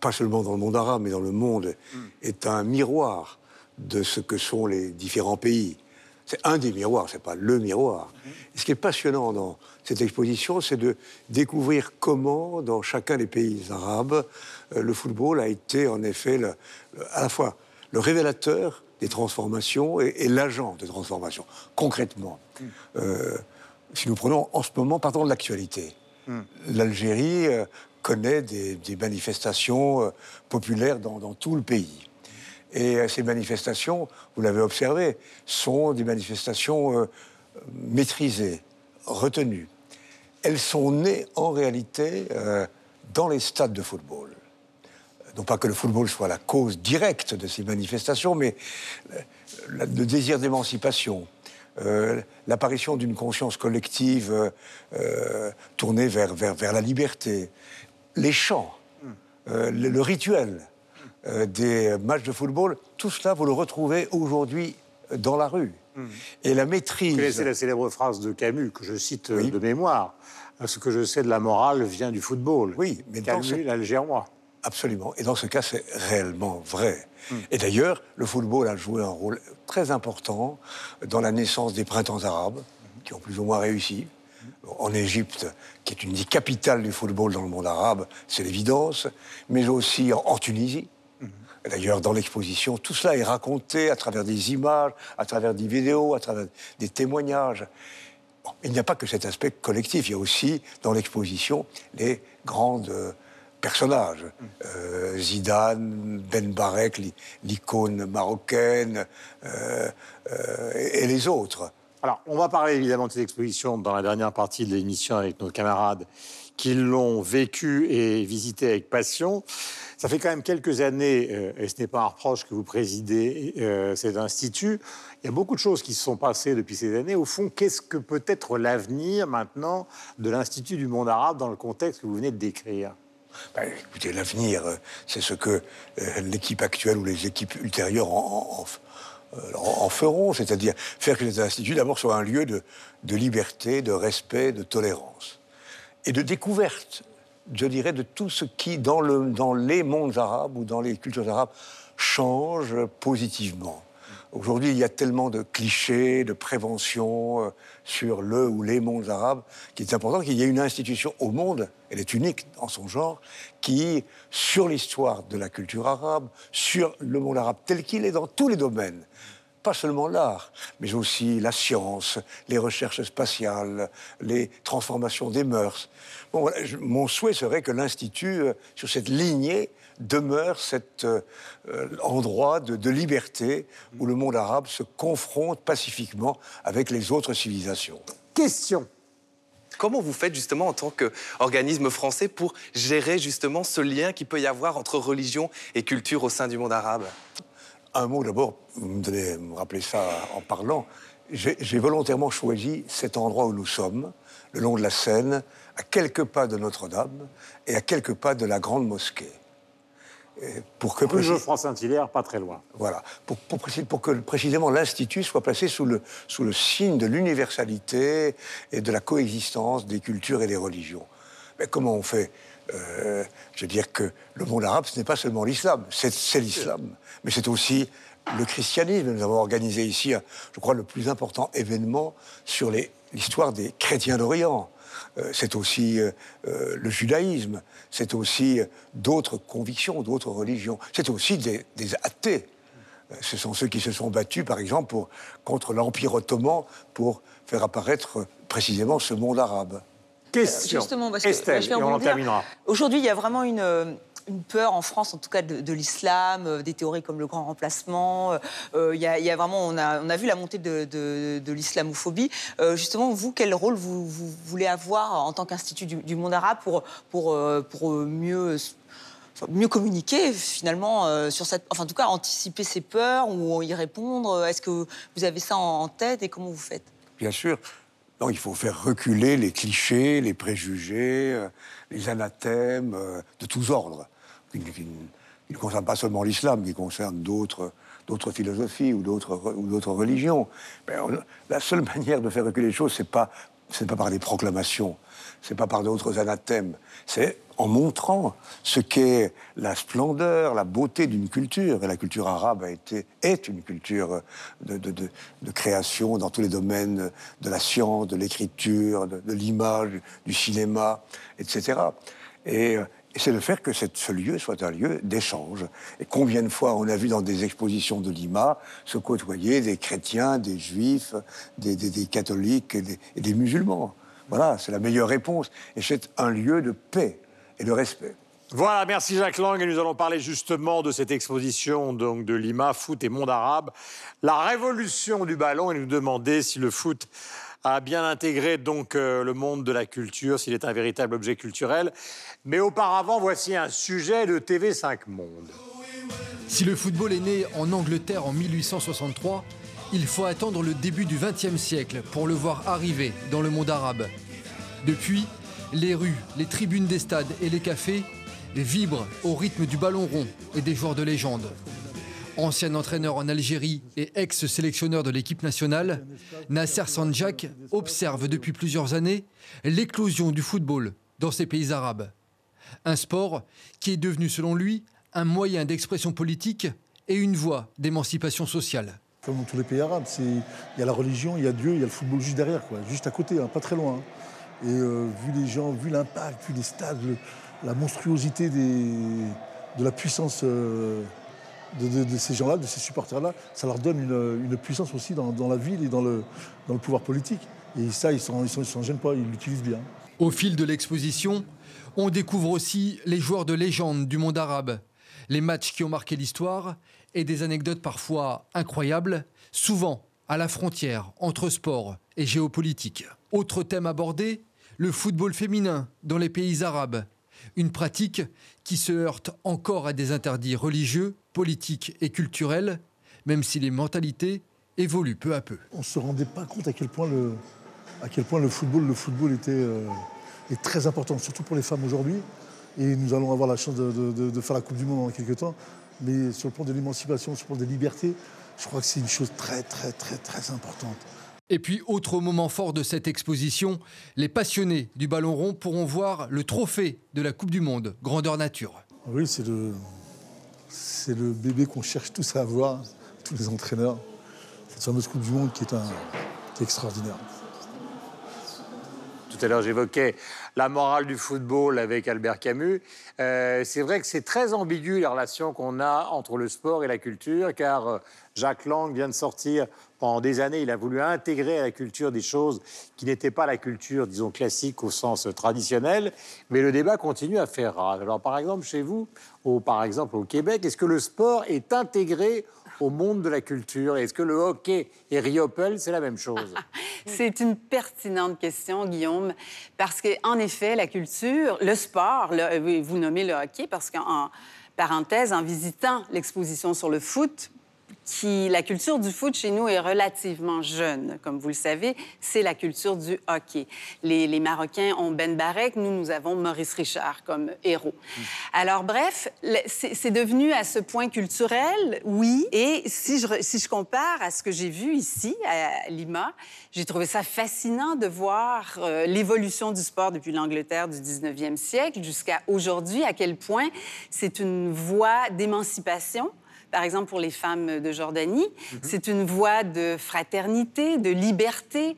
pas seulement dans le monde arabe, mais dans le monde, est un miroir de ce que sont les différents pays. C'est un des miroirs, c'est pas le miroir. Et ce qui est passionnant dans cette exposition, c'est de découvrir comment, dans chacun des pays arabes, euh, le football a été en effet le- à la fois le révélateur des transformations et, et l'agent de transformation. Concrètement, euh, si nous prenons en ce moment, partons de l'actualité. L'Algérie euh, connaît des, manifestations euh, populaires dans, tout le pays. Et euh, ces manifestations, vous l'avez observé, sont des manifestations euh, maîtrisées, retenues. Elles sont nées en réalité dans les stades de football. Non pas que le football soit la cause directe de ces manifestations, mais le désir d'émancipation, l'apparition d'une conscience collective tournée vers la liberté, les chants, euh, le, le rituel euh, des matchs de football, tout cela, vous le retrouvez aujourd'hui dans la rue. Et la Vous maîtrise... connaissez la célèbre phrase de Camus, que je cite euh, Oui. de mémoire. Ce que je sais de la morale vient du football. Oui, mais dans Camus, ce- l'Algérois. Absolument. Et dans ce cas, c'est réellement vrai. Et d'ailleurs, le football a joué un rôle très important dans la naissance des printemps arabes, qui ont plus ou moins réussi. En Égypte, qui est une des capitales du football dans le monde arabe, c'est l'évidence, mais aussi en, Tunisie. D'ailleurs, dans l'exposition, tout cela est raconté à travers des images, à travers des vidéos, à travers des témoignages. Bon, il n'y a pas que cet aspect collectif, il y a aussi dans l'exposition les grandes euh, personnages. Euh, Zidane, Ben Barek, l'i- l'icône marocaine, euh, euh, et les autres. Alors, on va parler évidemment de cette exposition dans la dernière partie de l'émission avec nos camarades qui l'ont vécu et visité avec passion. Ça fait quand même quelques années, euh, et ce n'est pas un reproche que vous présidez euh, cet institut, il y a beaucoup de choses qui se sont passées depuis ces années. Au fond, qu'est-ce que peut être l'avenir maintenant de l'Institut du monde arabe dans le contexte que vous venez de décrire? Ben, écoutez, l'avenir, euh, c'est ce que l'équipe actuelle ou les équipes ultérieures en- en feront, c'est-à-dire faire que cet institut d'abord soit un lieu de, liberté, de respect, de tolérance et de découverte, je dirais, de tout ce qui, dans les mondes arabes ou dans les cultures arabes, change positivement. Aujourd'hui, il y a tellement de clichés, de prévention euh, sur le ou les mondes arabes qu'il est important qu'il y ait une institution au monde, elle est unique en son genre, qui, sur l'histoire de la culture arabe, sur le monde arabe tel qu'il est dans tous les domaines, pas seulement l'art, mais aussi la science, les recherches spatiales, les transformations des mœurs. Mon souhait serait que l'Institut, euh, sur cette lignée, demeure cet euh, euh, endroit de, de liberté où le monde arabe se confronte pacifiquement avec les autres civilisations. Question. Comment vous faites justement en tant qu'organisme français pour gérer justement ce lien qu'il peut y avoir entre religion et culture au sein du monde arabe? Un mot d'abord, vous me donnez me rappeler ça en parlant. J'ai volontairement choisi cet endroit où nous sommes, le long de la Seine, à quelques pas de Notre-Dame et à quelques pas de la Grande Mosquée. Pour que Rue précis- Saint-Hilaire, pas très loin. voilà, pour, pour précis- pour que précisément l'Institut soit placé sous le, sous le signe de l'universalité et de la coexistence des cultures et des religions. Mais comment on fait Euh, Je veux dire que le monde arabe, ce n'est pas seulement l'islam, c'est l'islam, mais c'est aussi le christianisme. Nous avons organisé ici, je crois, le plus important événement sur l'histoire des chrétiens d'Orient. Euh, c'est aussi euh, euh, le judaïsme, c'est aussi d'autres convictions, d'autres religions, c'est aussi des, des athées. Ce sont ceux qui se sont battus, par exemple, pour- contre l'Empire ottoman pour faire apparaître précisément ce monde arabe. Question. Justement, parce que Estelle, je vais et on en rebondir. terminera. Aujourd'hui, il y a vraiment une, une peur en France, en tout cas de, l'islam, euh, des théories comme le grand remplacement. euh, euh, Il y, a, vraiment, on a, vu la montée de, l'islamophobie. Justement, vous, quel rôle vous, voulez avoir en tant qu'institut du, monde arabe pour, mieux communiquer finalement enfin en tout cas anticiper ces peurs ou y répondre? Est-ce que vous avez ça en, tête et comment vous faites? Bien sûr. Il faut faire reculer les clichés, les préjugés, les anathèmes de tous ordres, qui, ne concernent pas seulement l'islam, qui concernent d'autres philosophies ou d'autres religions. La seule (laughs) manière de faire reculer les choses, c'est pas c'est pas par des proclamations, c'est pas par d'autres anathèmes, c'est en montrant ce qu'est la splendeur, la beauté d'une culture. Et la culture arabe a été, est une culture de, de- création dans tous les domaines de la science, de l'écriture, de, l'image, du cinéma, etc. Et, et c'est de faire que ce lieu soit un lieu d'échange. Et combien de fois on a vu dans des expositions de Lima se côtoyer des chrétiens, des juifs, des catholiques et des, et des musulmans. Voilà, c'est la meilleure réponse. Et c'est un lieu de paix et de respect. Voilà, merci Jacques Lang. Et nous allons parler justement de cette exposition donc, de Lima, foot et monde arabe. La révolution du ballon et nous demander si le foot a bien intégré donc euh, le monde de la culture, s'il est un véritable objet culturel. Mais auparavant, voici un sujet de TV5 Monde. Si le football est né en Angleterre en 1863, il faut attendre le début du XXe siècle pour le voir arriver dans le monde arabe. Depuis, les rues, les tribunes des stades et les cafés vibrent au rythme du ballon rond et des joueurs de légende. Ancien entraîneur en Algérie et ex-sélectionneur de l'équipe nationale, Nasser Sanjak observe depuis plusieurs années l'éclosion du football dans ces pays arabes. Un sport qui est devenu, selon lui, un moyen d'expression politique et une voie d'émancipation sociale. Comme dans tous les pays arabes, il y a la religion, il y a Dieu, il y a le football juste derrière, juste à côté, hein, pas très loin. hein. Et euh, vu les gens, vu l'impact, vu les stades, la monstruosité de la puissance euh, de, ces gens-là, de ces supporters-là, ça leur donne une, puissance aussi dans, la ville et dans le, pouvoir politique. Et ça, ils ils s'en gênent pas, ils l'utilisent bien. Au fil de l'exposition, on découvre aussi les joueurs de légende du monde arabe, les matchs qui ont marqué l'histoire et des anecdotes parfois incroyables, souvent à la frontière entre sport et géopolitique. Autre thème abordé, le football féminin dans les pays arabes. Une pratique qui se heurte encore à des interdits religieux, politiques et culturels, même si les mentalités évoluent peu à peu. on ne se rendait pas compte à quel point le, à quel point le football, le football était, euh, est très important, surtout pour les femmes aujourd'hui. Et nous allons avoir la chance de, de- de- de faire la Coupe du Monde dans quelques temps. Mais sur le plan de l'émancipation, sur le plan des libertés, je crois que c'est une chose très, très, très, très importante. Et puis, autre moment fort de cette exposition, les passionnés du ballon rond pourront voir le trophée de la Coupe du Monde, grandeur nature. Oui, c'est le, c'est le bébé qu'on cherche tous à avoir, tous les entraîneurs. Cette fameuse Coupe du Monde qui est, un, qui extraordinaire. Tout à l'heure, j'évoquais la morale du football avec Albert Camus. Euh, c'est vrai que c'est très ambigu la relation qu'on a entre le sport et la culture, car euh, Jacques Lang vient de sortir pendant des années. Il a voulu intégrer à la culture des choses qui n'étaient pas la culture, disons, classique au sens traditionnel. Mais le débat continue à faire rage. Alors, par exemple, chez vous, ou par exemple au Québec, est-ce que le sport est intégré au monde de la culture. Est-ce que le hockey et Riopel, c'est la même chose? (laughs) C'est une pertinente question, Guillaume, parce qu'en effet, la culture, le sport, vous nommez le hockey, parce qu'en parenthèse, en visitant l'exposition sur le foot, qui, la culture du foot chez nous est relativement jeune, comme vous le savez, c'est la culture du hockey. Les, les Marocains ont Ben Barek, nous, nous avons Maurice Richard comme héros. Alors, bref, c'est devenu à ce point culturel, oui. Et si je, re- si je compare à ce que j'ai vu ici, à Lima, j'ai trouvé ça fascinant de voir euh, l'évolution du sport depuis l'Angleterre du 19e siècle jusqu'à aujourd'hui, à quel point c'est une voie d'émancipation par exemple pour les femmes de Jordanie. C'est une voie de fraternité, de liberté.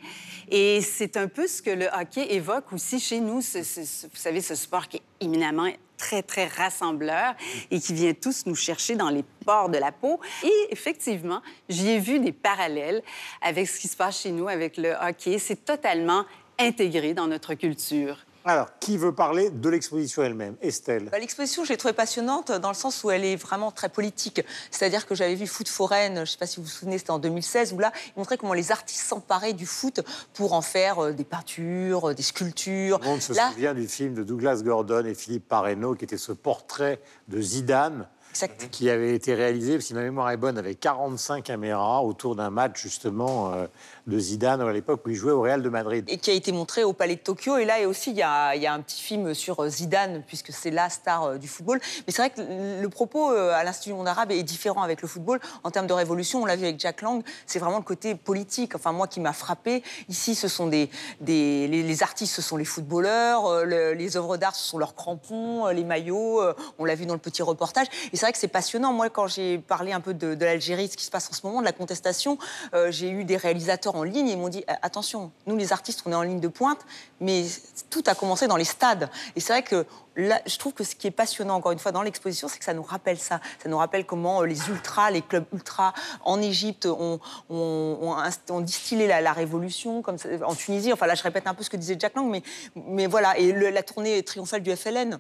Et c'est un peu ce que le hockey évoque aussi chez nous. ce- ce- ce- vous savez, ce sport qui est éminemment très, très rassembleur et qui vient tous nous chercher dans les pores de la peau. Et effectivement, j'y ai vu des parallèles avec ce qui se passe chez nous, avec le hockey. C'est totalement intégré dans notre culture. Alors, qui veut parler de l'exposition elle-même? Estelle. Bah, L'exposition, je l'ai trouvée passionnante dans le sens où elle est vraiment très politique. C'est-à-dire que j'avais vu Foot Foraine, je ne sais pas si vous vous souvenez, c'était en 2016, où là, ils montraient comment les artistes s'emparaient du foot pour en faire euh, des peintures, euh, des sculptures. Monde se Là, souvient du film de Douglas Gordon et Philippe Parreno, qui était ce portrait de Zidane, Exact. qui avait été réalisé, si ma mémoire est bonne, avec 45 caméras autour d'un match justement euh, de Zidane à l'époque où il jouait au Real de Madrid. et qui a été montré au Palais de Tokyo. Et là, et aussi, il y a, un petit film sur euh, Zidane, puisque c'est la star euh, du football. Mais c'est vrai que le propos euh, à l'Institut du monde arabe est différent avec le football. En termes de révolution, on l'a vu avec Jack Lang, c'est vraiment le côté politique. Enfin, moi qui m'a frappé. Ici, ce sont des, les, artistes, ce sont les footballeurs. le- les œuvres d'art, ce sont leurs crampons, les maillots. on l'a vu dans le petit reportage. Et c'est vrai que c'est passionnant. Moi, quand j'ai parlé un peu de, de l'Algérie, ce qui se passe en ce moment, de la contestation, j'ai eu des réalisateurs en ligne et m'ont dit Eh, attention, nous les artistes, on est en ligne de pointe, mais tout a commencé dans les stades. Et c'est vrai que là, je trouve que ce qui est passionnant, encore une fois, dans l'exposition, c'est que ça nous rappelle ça. Ça nous rappelle comment euh, les ultras, les clubs ultras en Égypte ont, ont- distillé la, révolution, comme ça, en Tunisie. Enfin, là, je répète un peu ce que disait Jack Lang, mais, mais voilà. Et la tournée triomphale du FLN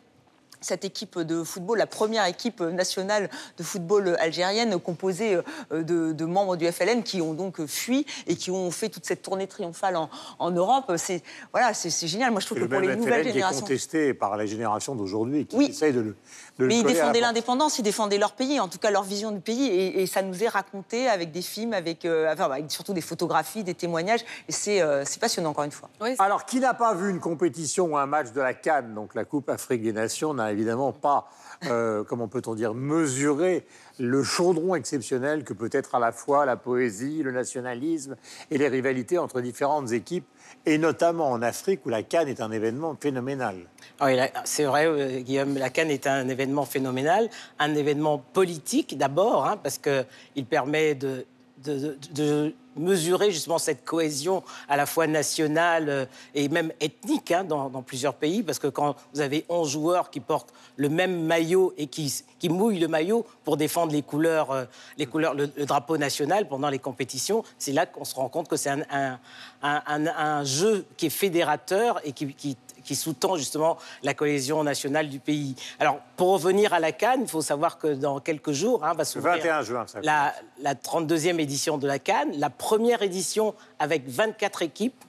cette équipe de football, la première équipe nationale de football algérienne composée euh, de, de membres du FLN qui ont donc fui et qui ont fait toute cette tournée triomphale en, en Europe. C'est voilà, c'est génial. Moi, je trouve que le pour les même nouvelles FLN qui est générations. contesté par la génération d'aujourd'hui, qui Oui. essaye de le, de Mais ils défendaient l'indépendance, ils défendaient leur pays, en tout cas leur vision du pays, et, et ça nous est raconté avec des films, avec, euh, enfin, avec surtout des photographies, des témoignages, et c'est euh, passionnant encore une fois. Alors, qui n'a pas vu une compétition ou un match de la Cannes, donc la Coupe Afrique des Nations, n'a évidemment pas, euh, (laughs) comment peut-on dire, mesuré le chaudron exceptionnel que peut être à la fois la poésie, le nationalisme et les rivalités entre différentes équipes, et notamment en Afrique où la Cannes est un événement phénoménal. Ah oui, c'est vrai, euh, Guillaume, la Cannes est un événement phénoménal, un événement politique d'abord, hein, parce qu'il permet de, de- mesurer justement cette cohésion à la fois nationale euh, et même ethnique hein, dans, plusieurs pays, parce que quand vous avez 11 joueurs qui portent le même maillot et qui, qui mouillent le maillot pour défendre les couleurs, euh, les couleurs le, drapeau national pendant les compétitions, c'est là qu'on se rend compte que c'est un, un- un- jeu qui est fédérateur et qui qui sous-tend justement la cohésion nationale du pays. Alors, pour revenir à la Cannes, il faut savoir que dans quelques jours hein, va s'ouvrir 21 juin, ça. la, la 32e édition de la Cannes, la première édition avec 24 équipes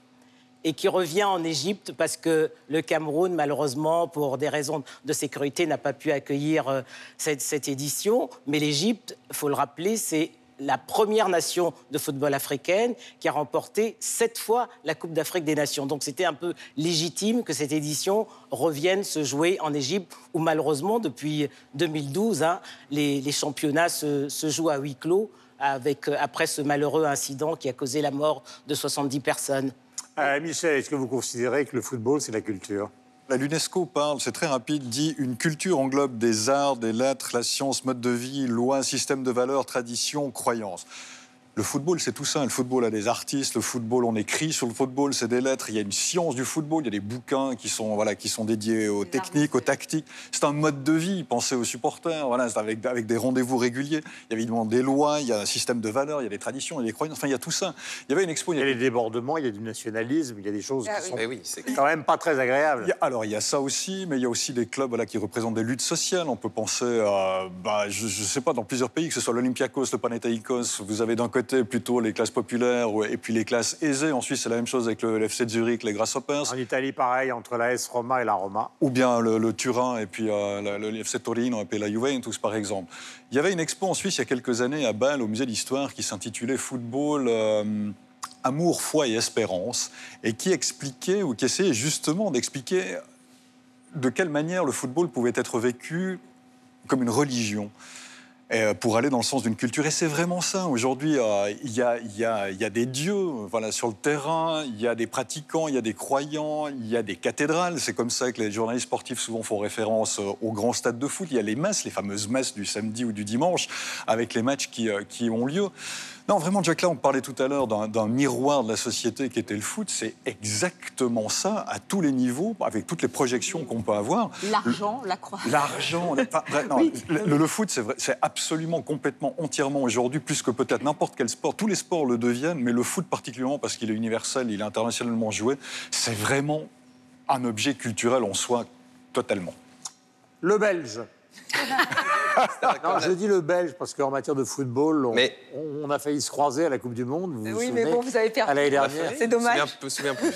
et qui revient en Égypte parce que le Cameroun, malheureusement, pour des raisons de sécurité, n'a pas pu accueillir euh, cette, cette édition. Mais l'Égypte, il faut le rappeler, c'est la première nation de football africaine qui a remporté sept fois la Coupe d'Afrique des Nations. Donc c'était un peu légitime que cette édition revienne se jouer en Égypte, où malheureusement, depuis 2012, hein, les, les championnats se, jouent à huis clos euh, après ce malheureux incident qui a causé la mort de 70 personnes. Euh, Michel, est-ce que vous considérez que le football, c'est la culture? La L'UNESCO parle, c'est très rapide, dit une culture englobe des arts, des lettres, la science, mode de vie, lois, système de valeurs, traditions, croyances. Le football, c'est tout ça. Le football a des artistes. Le football, on écrit sur le football, c'est des lettres. Il y a une science du football. Il y a des bouquins qui sont, voilà, qui sont dédiés aux techniques, aux tactiques. C'est un mode de vie. Pensez aux supporters. Voilà, c'est avec, avec des rendez-vous réguliers. Il y a évidemment des lois. Il y a un système de valeurs. Il y a des traditions. Il y a des croyances. Enfin, il y a tout ça. Il y avait une expo. Il y a des débordements, il y a du nationalisme, il y a des choses Ah qui oui. sont Eh oui, c'est quand même pas très agréables. Il y a- alors, il y a ça aussi, mais il y a aussi des clubs voilà, qui représentent des luttes sociales. On peut penser à, bah, je ne sais pas, dans plusieurs pays, que ce soit l'Olympiakos, le Panathinaikos, vous avez d'un côté côté plutôt les classes populaires et puis les classes aisées. En Suisse, c'est la même chose avec le, FC Zurich, les Grasshoppers. En Italie, pareil, entre la S Roma et la Roma. Ou bien le, le Turin et puis euh, le, le FC Torino et puis la Juventus, par exemple. Il y avait une expo en Suisse il y a quelques années à Bâle, au musée d'histoire, qui s'intitulait Football. euh, Amour, foi et espérance, et qui expliquait, ou qui essayait justement d'expliquer de quelle manière le football pouvait être vécu comme une religion. Euh, pour aller dans le sens d'une culture. Et c'est vraiment ça. Aujourd'hui, euh, il y, a, il y a- il y a des dieux voilà, sur le terrain, il y a des pratiquants, il y a des croyants, il y a des cathédrales. C'est comme ça que les journalistes sportifs souvent font référence euh, aux grands stades de foot. Il y a les messes, les fameuses messes du samedi ou du dimanche, avec les matchs qui, qui ont lieu. Non, vraiment, Jack, là, on parlait tout à l'heure d'un miroir de la société qui était le foot. C'est exactement ça, à tous les niveaux, avec toutes les projections qu'on peut avoir. L'argent, la croix. L'argent, enfin, (laughs) le, le foot, c'est c'est absolument, complètement, entièrement aujourd'hui, plus que peut-être n'importe quel sport. Tous les sports le deviennent, mais le foot particulièrement parce qu'il est universel, il est internationalement joué, c'est vraiment un objet culturel en soi, totalement. Le Belge. (laughs) non, je dis le Belge parce qu'en matière de football, on, Mais- on a failli se croiser à la Coupe du Monde. Vous vous Oui, mais bon, vous avez perdu. À l'année dernière. C'est dommage. Je me souviens plus.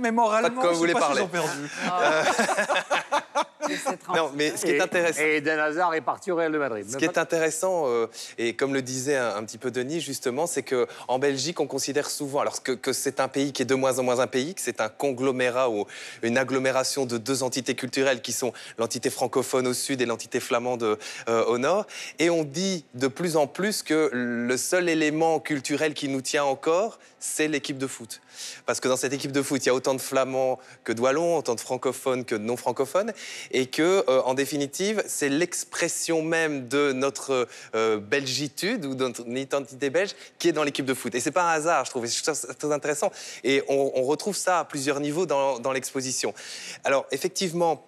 mais moralement, Pas de quoi vous voulez parler. perdu. (laughs) (laughs) Non, mais ce qui est Et- intéressant. Et Eden Hazard est parti au Real de Madrid. Ce qui est intéressant, euh, et comme le disait un, un petit peu Denis, justement, c'est qu'en Belgique, on considère souvent alors que, que c'est un pays qui est de moins en moins un pays, que c'est un conglomérat ou une agglomération de deux entités culturelles qui sont l'entité francophone au sud et l'entité flamande euh, au nord. Et on dit de plus en plus que le seul élément culturel qui nous tient encore, c'est l'équipe de foot. Parce que dans cette équipe de foot, il y a autant de flamands que de wallons, autant de francophones que de non francophones, et que, euh, en définitive, c'est l'expression même de notre euh, belgitude ou de notre identité belge qui est dans l'équipe de foot. Et c'est pas un hasard, je trouve. Et très intéressant. Et on, on retrouve ça à plusieurs niveaux dans, dans l'exposition. Alors, effectivement.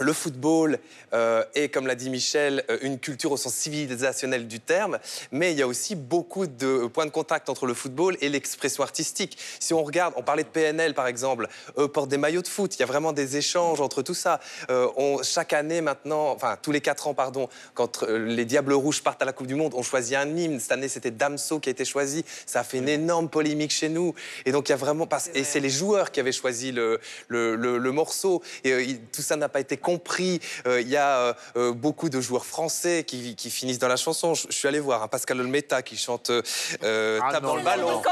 Le football euh, est, comme l'a dit Michel, euh, une culture au sens civilisationnel du terme, mais il y a aussi beaucoup de points de contact entre le football et l'expression artistique. Si on regarde, on parlait de PNL par exemple, eux portent des maillots de foot, il y a vraiment des échanges entre tout ça. Euh, on, chaque année maintenant, enfin tous les quatre ans, pardon, quand les Diables Rouges partent à la Coupe du Monde, on choisit un hymne. Cette année, c'était Damso qui a été choisi. Ça a fait une énorme polémique chez nous. Et donc il y a vraiment, et c'est les joueurs qui avaient choisi le, le, le- le morceau. Et euh, tout ça n'a pas été compris. Euh, Il y a euh, euh, beaucoup de joueurs français qui, qui finissent dans la chanson. Je, je suis allé voir un Pascal Olmeta qui chante euh, Ah Tape non, dans le ballon.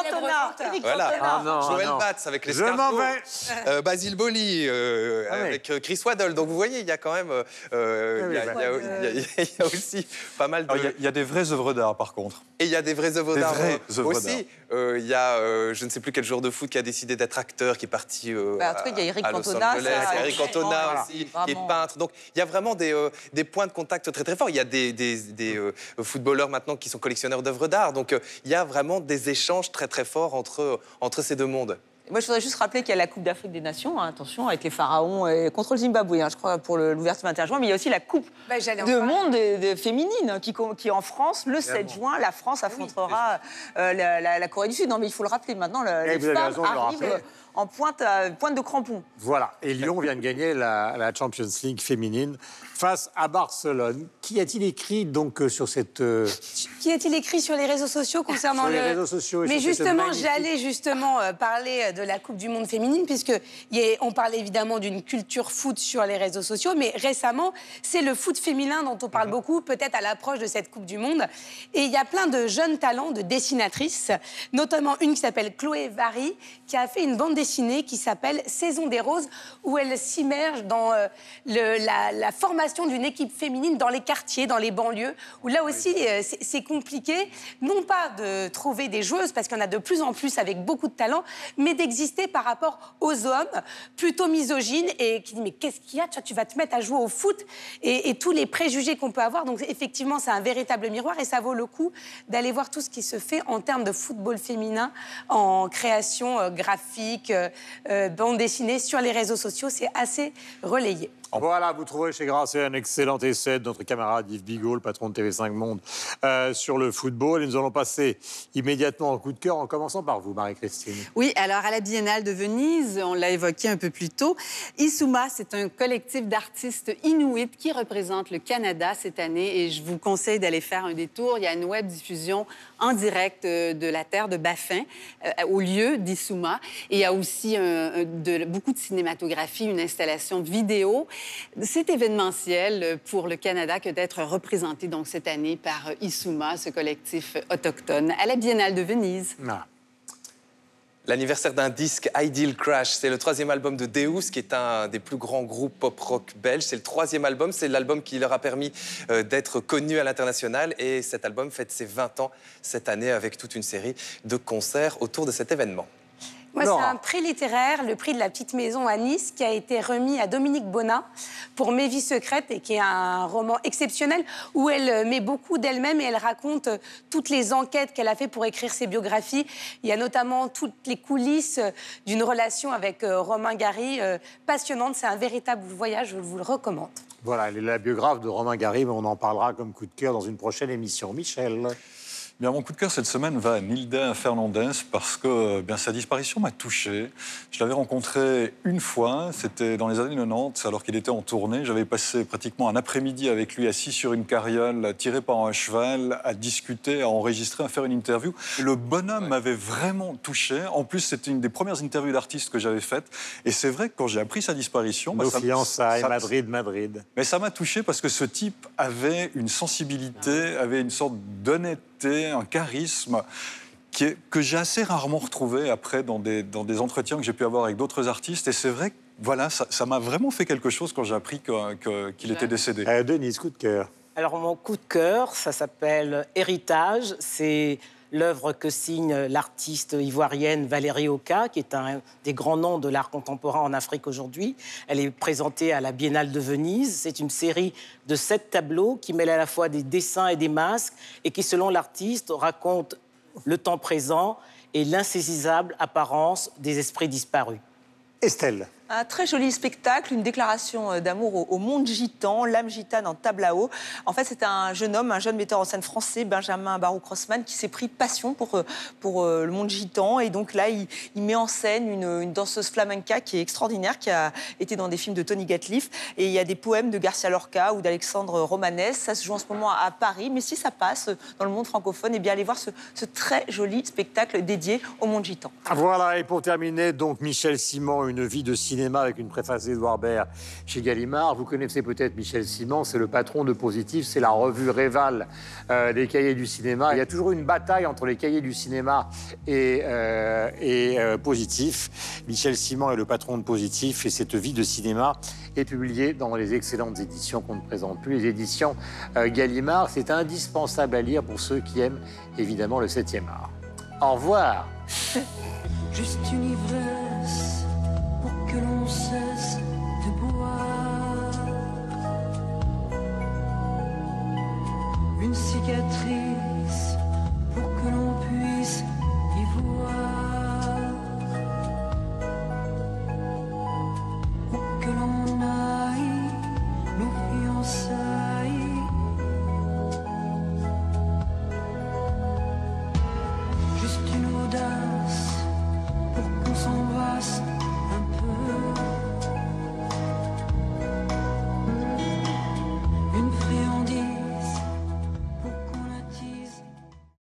Eric Voilà. Ah non, Joël non. Batz avec les Je m'en vais. euh, Basile Boli euh, Ah oui. avec euh, Chris Waddle. Donc vous voyez, il y a quand même, euh, euh, Ah oui, il y a- bah. y y aussi pas mal de. Il y, a- il y a des vraies œuvres d'art, par contre. Et il y a des vraies œuvres Des d'art vraies euh, œuvres aussi. Euh, Il y a, euh, je ne sais plus quel joueur de foot qui a décidé d'être acteur, qui est parti euh, Bah, en tout cas, il y a Eric Cantona, Angeles. ça, Il y a Eric Cantona aussi, qui est Donc il y a vraiment des, euh, des points de contact très très forts. Il y a des, des, des, euh, footballeurs maintenant qui sont collectionneurs d'œuvres d'art. Donc euh, il y a vraiment des échanges très très forts entre, entre ces deux mondes. Moi, je voudrais juste rappeler qu'il y a la Coupe d'Afrique des Nations, hein, attention, avec les pharaons et contre le Zimbabwe, hein, je crois, pour l'ouverture interjuin. Mais il y a aussi la Coupe Bah, de parler. monde de, de féminine hein, qui, qui, en France, le 7 juin, la France affrontera euh, la, la- la Corée du Sud. Non, mais il faut le rappeler maintenant, le- Eh, les vous avez femmes raison de le arrivent rappeler. en pointe, à- pointe de crampon. Voilà. Et Lyon vient de gagner la, la Champions League féminine face à Barcelone. Qu'y a-t-il écrit donc euh, sur cette. euh, Qui a-t-il écrit sur les réseaux sociaux concernant Sur les le... réseaux sociaux et Mais sur justement, j'allais justement euh, parler de la Coupe du Monde féminine, puisque y on parle évidemment d'une culture foot sur les réseaux sociaux, mais récemment, c'est le foot féminin dont on parle beaucoup, peut-être à l'approche de cette Coupe du Monde. Et il y a plein de jeunes talents de dessinatrices, notamment une qui s'appelle Chloé Vary, qui a fait une bande dessinée qui s'appelle Saison des roses, où elle s'immerge dans euh, le- la, la formation d'une équipe féminine dans les quartiers, dans les banlieues, où là aussi euh, c'est compliqué, non pas de trouver des joueuses, parce qu'il y en a de plus en plus avec beaucoup de talent, mais d'exister par rapport aux hommes plutôt misogynes et qui disent mais qu'est-ce qu'il y a, tu, vas te mettre à jouer au foot et, et tous les préjugés qu'on peut avoir. Donc effectivement, c'est un véritable miroir et ça vaut le coup d'aller voir tout ce qui se fait en termes de football féminin, en création euh, graphique, euh, bande dessinée sur les réseaux sociaux. C'est assez relayé. Voilà, vous trouverez chez Grasset un excellent essai de notre camarade Yves Bigot, le patron de TV5 Monde, euh, sur le football. Et nous allons passer immédiatement au coup de cœur, en commençant par vous, Marie-Christine. Oui, alors à la Biennale de Venise, on l'a évoqué un peu plus tôt, Isuma, c'est un collectif d'artistes inuits qui représente le Canada cette année et je vous conseille d'aller faire un détour. Il y a une web diffusion en direct euh, de la terre de Baffin euh, au lieu d'Isuma. Et il y a aussi un- un- de- beaucoup de cinématographie, une installation vidéo. C'est événementiel pour le Canada que d'être représenté donc cette année par Isuma, ce collectif autochtone, à la Biennale de Venise. Ah. L'anniversaire d'un disque Ideal Crash, c'est le troisième album de Deus, qui est un des plus grands groupes pop-rock belges. C'est le troisième album, c'est l'album qui leur a permis euh, d'être connus à l'international. Et cet album fête ses 20 ans cette année avec toute une série de concerts autour de cet événement. Moi, c'est un prix littéraire, le prix de la petite maison à Nice, qui a été remis à Dominique Bonin pour Mes vies secrètes, et qui est un roman exceptionnel où elle euh, met beaucoup d'elle-même et elle raconte euh, toutes les enquêtes qu'elle a fait pour écrire ses biographies. Il y a notamment toutes les coulisses euh, d'une relation avec Romain Gary, passionnante. C'est un véritable voyage, je vous le recommande. Voilà, elle est la biographe de Romain Gary, mais on en parlera comme coup de cœur dans une prochaine émission. Michel. Bien, mon coup de cœur cette semaine va à Nilda Fernandez parce que euh, bien, sa disparition m'a touché. Je l'avais rencontré une fois, c'était dans les années 90, alors qu'il était en tournée. J'avais passé pratiquement un après-midi avec lui assis sur une carriole, tiré par un cheval, à discuter, à enregistrer, à faire une interview. Le bonhomme m'avait vraiment touché. En plus, c'était une des premières interviews d'artistes que j'avais faites. Et c'est vrai que quand j'ai appris sa disparition... bah, Nos ça- fiançailles, ça- Madrid, Madrid. mais ça m'a touché parce que ce type avait une sensibilité, avait une sorte d'honnêteté, un charisme qui est- que j'ai assez rarement retrouvé après dans des, dans des entretiens que j'ai pu avoir avec d'autres artistes. Et c'est vrai que voilà, ça m'a vraiment fait quelque chose quand j'ai appris que- qu'il était décédé. Euh, Denise, coup de cœur. Alors, mon coup de cœur, ça s'appelle Héritage. C'est l'œuvre que signe l'artiste ivoirienne Valérie Oka, qui est un des grands noms de l'art contemporain en Afrique aujourd'hui. Elle est présentée à la Biennale de Venise. C'est une série de sept tableaux qui mêlent à la fois des dessins et des masques et qui, selon l'artiste, racontent le temps présent et l'insaisissable apparence des esprits disparus. Estelle. Un très joli spectacle, une déclaration euh, d'amour au, monde gitan, l'âme gitane en eau. En fait, c'est un jeune homme, un jeune metteur en scène français, Benjamin Barouk-Rossman, qui s'est pris passion pour, euh, pour euh, le monde gitan. Et donc là, il, met en scène une, danseuse flamenca qui est extraordinaire, qui a été dans des films de Tony Gatliff. Et il y a des poèmes de Garcia Lorca ou d'Alexandre Romanès. Ça se joue en ce moment à Paris. Mais si ça passe dans le monde francophone, eh bien, allez voir ce, ce très joli spectacle dédié au monde gitan. Voilà, et pour terminer, donc Michel Simon, une vie de cinéma avec une préface d'Edouard Baird chez Gallimard. Vous connaissez peut-être Michel Simon, c'est le patron de Positif, c'est la revue Réval euh, des cahiers du cinéma. Il y a toujours une bataille entre les cahiers du cinéma et, euh, et euh, Positif. Michel Simon est le patron de Positif et cette vie de cinéma est publiée dans les excellentes éditions qu'on ne présente plus, les éditions euh, Gallimard. C'est indispensable à lire pour ceux qui aiment évidemment le 7e art. Au revoir. Juste une ivresse que l'on cesse de boire. Une cicatrice